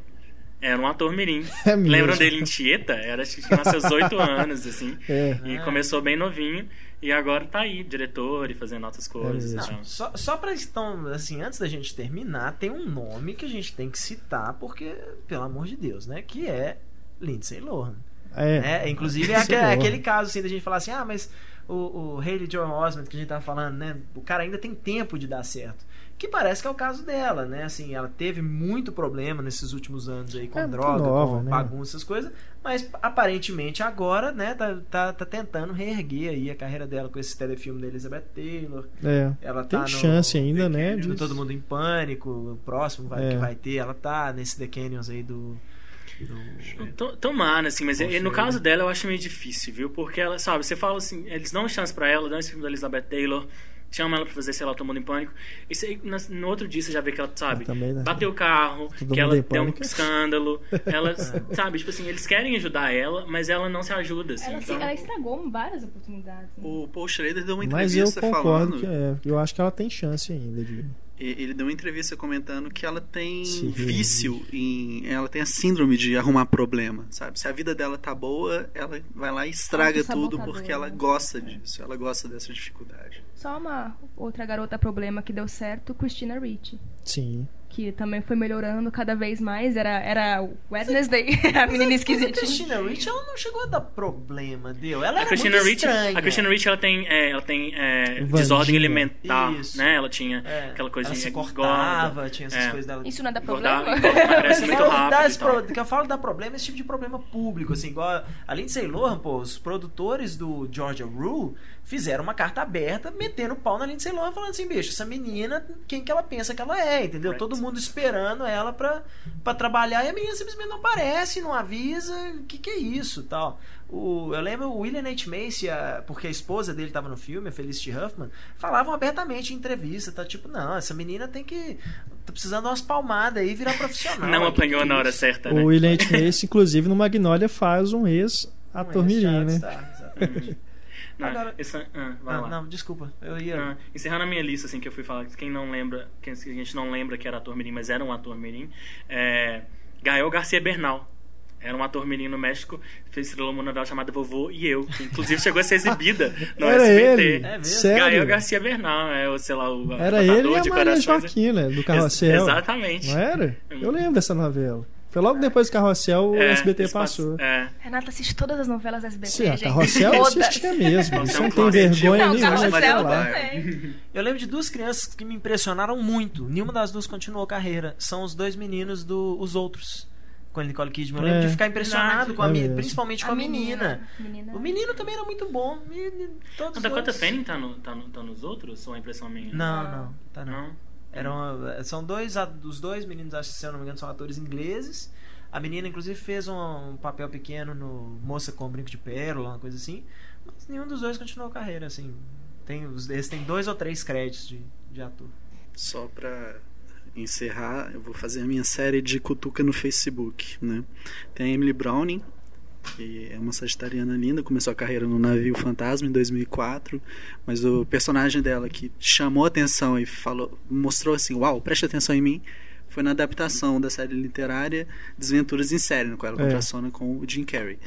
Era um ator mirim. É Lembram dele em Tieta? Era, acho que tinha seus oito anos, assim. É. E ah. começou bem novinho. E agora tá aí, diretor e fazendo outras coisas. É Não, só, só pra então, assim, antes da gente terminar, tem um nome que a gente tem que citar, porque, pelo amor de Deus, né? Que é Lindsay Lohan. É. Né? Inclusive é aquele, aquele, caso assim da gente falar assim, ah, mas o, o Haley Joel Osment que a gente tava falando, né? O cara ainda tem tempo de dar certo que parece que é o caso dela, né? Assim, ela teve muito problema nesses últimos anos aí com é, droga, nova, com né? bagunça, essas coisas, mas aparentemente agora, né, tá, tá, tá, tentando reerguer aí a carreira dela com esse telefilme da Elizabeth Taylor. É. Ela tá tem no, chance ainda, né? De... Todo mundo em pânico, o próximo vai, é. que vai ter, ela tá nesse The Canyons aí do do... Tomara, assim, mas Poxa, no caso dela eu acho meio difícil, viu? Porque ela, sabe, você fala assim, eles dão chance para ela, dão esse filme da Elizabeth Taylor, chama ela pra fazer, sei lá, Tomando em Pânico. Isso aí, no outro dia você já vê que ela, sabe, também, né? bateu o carro, Todo que ela deu um escândalo. ela, sabe, tipo assim, eles querem ajudar ela, mas ela não se ajuda, assim. Ela, então... ela estragou várias oportunidades. Né? O Paul Schrader deu uma entrevista mas eu concordo falando... Que é, eu acho que ela tem chance ainda de ele deu uma entrevista comentando que ela tem Sim. vício em ela tem a síndrome de arrumar problema sabe se a vida dela tá boa ela vai lá e estraga tudo porque ela gosta disso ela gosta dessa dificuldade só uma outra garota problema que deu certo Christina Ricci. Sim que também foi melhorando cada vez mais. Era, era Wednesday, a menina esquisita. A Christina Ricci, ela não chegou a dar problema, deu. Ela a Christina muito Ricci, estranha. A Christina Ricci, ela tem, é, ela tem é, desordem alimentar, Isso. né? Ela tinha é. aquela coisinha ela se cortava, gorda. tinha essas é. coisas dela. Isso não dá problema? Emagrece muito rápido. Pro, que eu falo da problema, esse tipo de problema público, assim, igual, além de ser Lohan, pô, os produtores do Georgia Rule fizeram uma carta aberta metendo pau na Lindsay Lohan falando assim, bicho, essa menina, quem que ela pensa que ela é, entendeu? Right. Todo mundo esperando ela pra, pra trabalhar e a menina simplesmente não aparece, não avisa, o que que é isso, tal. O, eu lembro o William H. Macy, a, porque a esposa dele estava no filme, a Felicity Huffman, falavam abertamente em entrevista, tá tipo, não, essa menina tem que tá precisando de umas palmadas aí virar profissional. Não apanhou que na hora certa, né? O William H. Macy, inclusive, no Magnolia faz um ex ator um mirim, né? Tá, exatamente. Não, Agora, essa, ah, vai ah, lá. Não, desculpa. Eu ia. Ah, encerrando a minha lista, assim, que eu fui falar, quem não lembra, quem a gente não lembra que era ator mirim, mas era um ator mirim, é Gael Garcia Bernal. Era um ator menino no México, fez estrelou uma novela chamada Vovô e Eu, que inclusive chegou a ser exibida no era SBT. Ele? É mesmo? Gael Garcia Bernal, é, o, sei lá, o Era ele e a Maria Joaquina, do Carrossel. Exatamente. Não era? Eu lembro dessa novela. Foi logo depois do Carrossel o É, SBT passou. É. Renata assiste todas as novelas da SBT, Sim, a gente. Carrossel assistia mesmo. Você é não tem vergonha Não, nenhuma de Carrossel falar. também. Eu lembro de duas crianças que me impressionaram muito. Nenhuma das duas continuou carreira. São os dois meninos do Os Outros. Com a Nicole Kidman. Eu lembro É. de ficar impressionado com a É principalmente com a, menina. menina. O menino também era muito bom. Todos A Dakota. Fanning tá, no, tá, no, tá nos outros? Ou é impressão minha? Não, não, tá não. Não? Eram, são dois, a- os dois meninos, acho que se eu não me engano, são atores ingleses. A menina, inclusive, fez um, papel pequeno no Moça com Brinco de Pérola, uma coisa assim. Mas nenhum dos dois continuou a carreira, assim. Tem, eles têm dois ou três créditos de, de ator. Só pra encerrar, eu vou fazer a minha série de cutuca no Facebook, né? Tem a Emily Browning, que é uma sagitariana linda, começou a carreira no Navio Fantasma em 2004, mas o personagem dela que chamou a atenção e falou, mostrou assim, uau, preste atenção em mim, foi na adaptação da série literária Desventuras em Série, no qual ela É. contraciona com o Jim Carrey.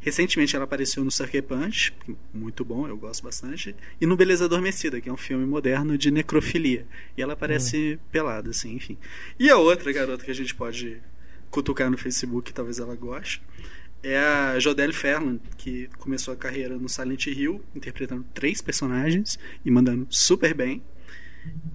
Recentemente ela apareceu no Sucker Punch, muito bom, eu gosto bastante, e no Beleza Adormecida, que é um filme moderno de necrofilia. E ela aparece pelada, assim, enfim. E a outra garota que a gente pode cutucar no Facebook, talvez ela goste, é a Jodelle Ferland, que começou a carreira no Silent Hill, interpretando três personagens e mandando super bem.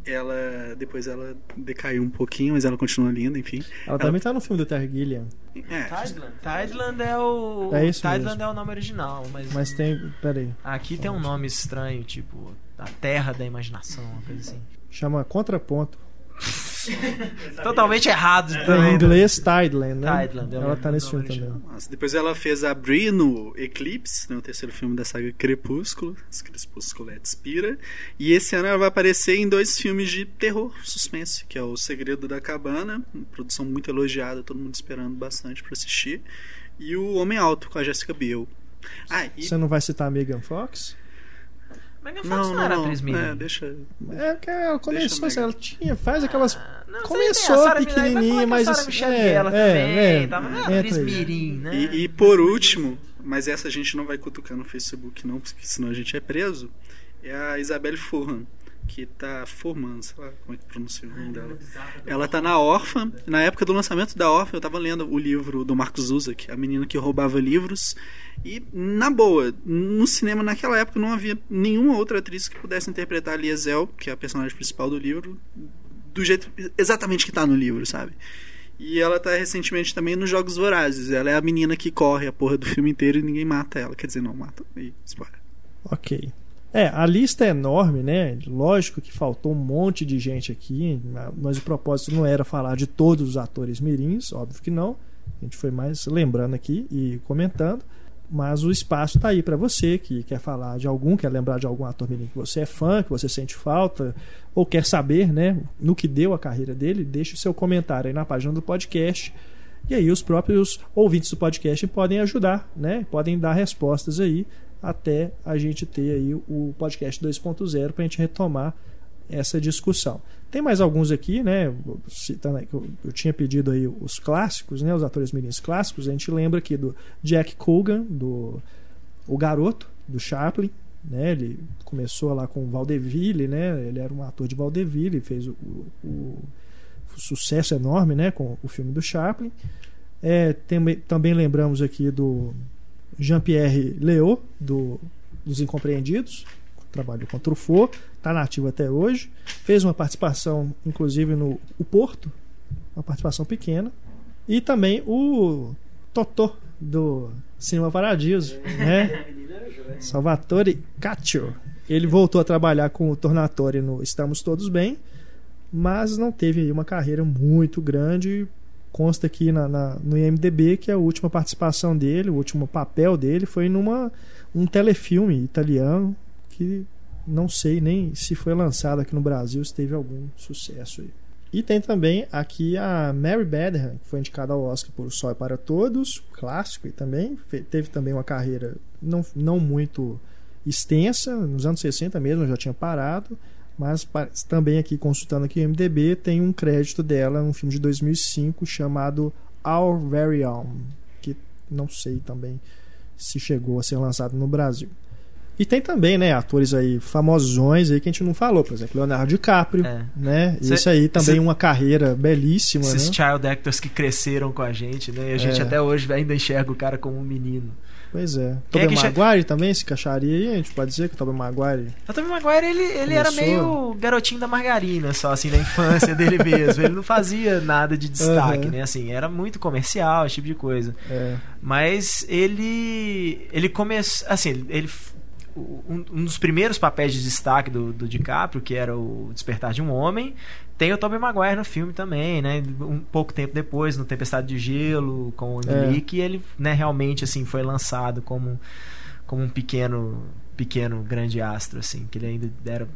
Ela depois ela decaiu um pouquinho, mas ela continua linda, enfim. Ela também tá no filme do Terry Gilliam. É, Tideland. Tideland é o. É isso Tideland mesmo. é o nome original, mas. Mas tem. Peraí. Aqui tem um nome estranho, tipo. A Terra da Imaginação, uma coisa assim. Chama Contraponto. Totalmente errado Em também. né? inglês, Tideland, né? Tideland, é Ela tá nesse filme também. Nossa, depois ela fez a Brie no Eclipse, né, o terceiro filme da saga Crepúsculo, as Crepusculetes Pira. E esse ano ela vai aparecer em dois filmes de terror, suspense, que é O Segredo da Cabana, uma produção muito elogiada, todo mundo esperando bastante pra assistir. E O Homem Alto, com a Jessica Biel. Ah, e... Você não vai citar a Megan Fox? Megan Fox Não, não, não, era não. atriz É, mirim. deixa... É que ela começou, Megan. ela tinha, faz aquelas. Ah, não, Começou sei, pequenininha, mas a Sarah assim, Michelle é, Gellar é, também, é, tava, não é atriz mirim, né? E, e por último, mas essa a gente não vai cutucar no Facebook não, porque senão a gente é preso, é a Isabelle Furlan, que tá formando, sei lá como é que pronuncia o nome dela. Ela tá na Órfã. Na época do lançamento da Órfã, eu tava lendo o livro do Marcos Zuzak, a menina que roubava livros. E, na boa, no cinema naquela época não havia nenhuma outra atriz que pudesse interpretar a Liesel, que é a personagem principal do livro, do jeito exatamente que tá no livro, sabe? E ela tá recentemente também nos Jogos Vorazes. Ela é a menina que corre a porra do filme inteiro e ninguém mata ela. Quer dizer, não mata. E, spoiler. Ok. É, a lista é enorme, né? Lógico que faltou um monte de gente aqui, mas o propósito não era falar de todos os atores mirins, óbvio que não. A gente foi mais lembrando aqui e comentando. Mas o espaço está aí para você que quer falar de algum, quer lembrar de algum ator mirim que você é fã, que você sente falta, ou quer saber né, no que deu a carreira dele, deixe o seu comentário aí na página do podcast. E aí os próprios ouvintes do podcast podem ajudar, né? Podem dar respostas aí até a gente ter aí o podcast 2.0 para a gente retomar essa discussão. Tem mais alguns aqui, né? Eu, tinha pedido aí os clássicos, né? Os atores mirins clássicos. A gente lembra aqui do Jack Coogan, do o garoto do Chaplin, né? Ele começou lá com o Vaudeville, né? Ele era um ator de Vaudeville, fez o, o, o sucesso enorme, né? Com o filme do Chaplin. É, tem, também lembramos aqui do Jean-Pierre Léaud, do, dos Incompreendidos, trabalhou com Truffaut, está nativo até hoje. Fez uma participação, inclusive, no O Porto, uma participação pequena. E também o Totó, do Cinema Paradiso, né? Salvatore Caccio. Ele voltou a trabalhar com o Tornatore no Estamos Todos Bem, mas não teve aí uma carreira muito grande. Consta aqui na, na, no IMDB que a última participação dele, o último papel dele foi numa um telefilme italiano que não sei nem se foi lançado aqui no Brasil, se teve algum sucesso aí. E tem também aqui a Mary Badham, que foi indicada ao Oscar por O Sol é para Todos, clássico, e também teve também uma carreira não, não muito extensa, nos anos 60 mesmo, já tinha parado, mas também aqui consultando aqui o MDB tem um crédito dela, um filme de 2005 chamado Our Very Own, que não sei também se chegou a ser lançado no Brasil. E tem também, né, atores aí famosões aí que a gente não falou, por exemplo, Leonardo DiCaprio, é. né? Cê, Isso aí também cê, uma carreira belíssima, esses né? child actors que cresceram com a gente, né? E a gente é. até hoje ainda enxerga o cara como um menino. Pois é. Quem Tobey é Maguire che... também se encaixaria aí? A gente pode dizer que o Tobey Maguire... O Tobey Maguire, ele, ele era meio garotinho da margarina, só assim, da infância dele mesmo. ele não fazia nada de destaque, uhum. né? Assim, era muito comercial, esse tipo de coisa. É. Mas ele... Ele começou... Assim, ele um, um, dos primeiros papéis de destaque do, do DiCaprio, que era o Despertar de um Homem, tem o Tobey Maguire no filme também, né? Um pouco tempo depois, no Tempestade de Gelo, com o é. Nick, ele né, realmente assim foi lançado como, como um pequeno pequeno grande astro, assim, que ele ainda era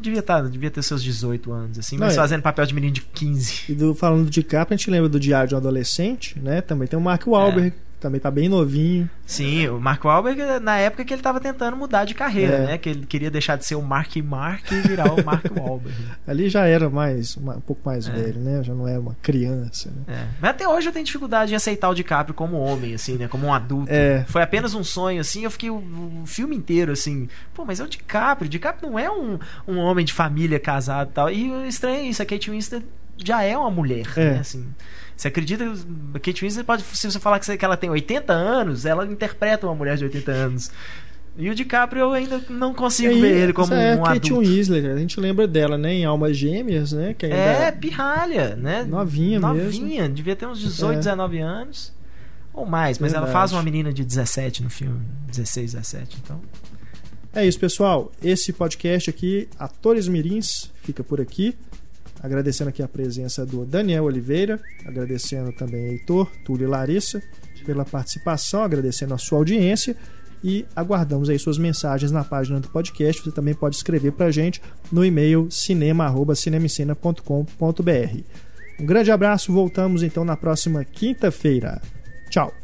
devia tá, devia ter seus 18 anos, assim, mas Não, é. fazendo papel de menino de 15. E do, falando de capa, a gente lembra do Diário de um Adolescente, né? Também tem o Mark Wahlberg, é também tá bem novinho. Sim, o Mark Wahlberg na época que ele tava tentando mudar de carreira, é. né? Que ele queria deixar de ser o Mark Mark e virar o Mark Wahlberg. Ali já era mais um pouco mais é. velho, né? Já não era uma criança, né? É. Mas até hoje eu tenho dificuldade em aceitar o DiCaprio como homem, assim, né? Como um adulto. É. Foi apenas um sonho, assim. Eu fiquei o, o, filme inteiro, assim. Pô, mas é o DiCaprio. O DiCaprio não é um, um homem de família casado e tal. E estranho é isso. A Kate Winslet já é uma mulher, é. né? Assim. Você acredita que Kate Winslet pode, se você falar que ela tem 80 anos, ela interpreta uma mulher de 80 anos. E o DiCaprio eu ainda não consigo aí, ver ele como é um Kate adulto. Winslet, a gente lembra dela, né, em Almas Gêmeas, né, que É, pirralha, né? Novinha, novinha mesmo. Novinha, devia ter uns 18, é. 19 anos ou mais, mas Verdade. ela faz uma menina de 17 no filme, 16, 17, então. É isso, pessoal. Esse podcast aqui, Atores Mirins, fica por aqui. Agradecendo aqui a presença do Daniel Oliveira, agradecendo também Heitor, Túlio e Larissa pela participação, agradecendo a sua audiência e aguardamos aí suas mensagens na página do podcast. Você também pode escrever para a gente no e-mail cinema@cinemicena.com.br. Um grande abraço, voltamos então na próxima quinta-feira. Tchau.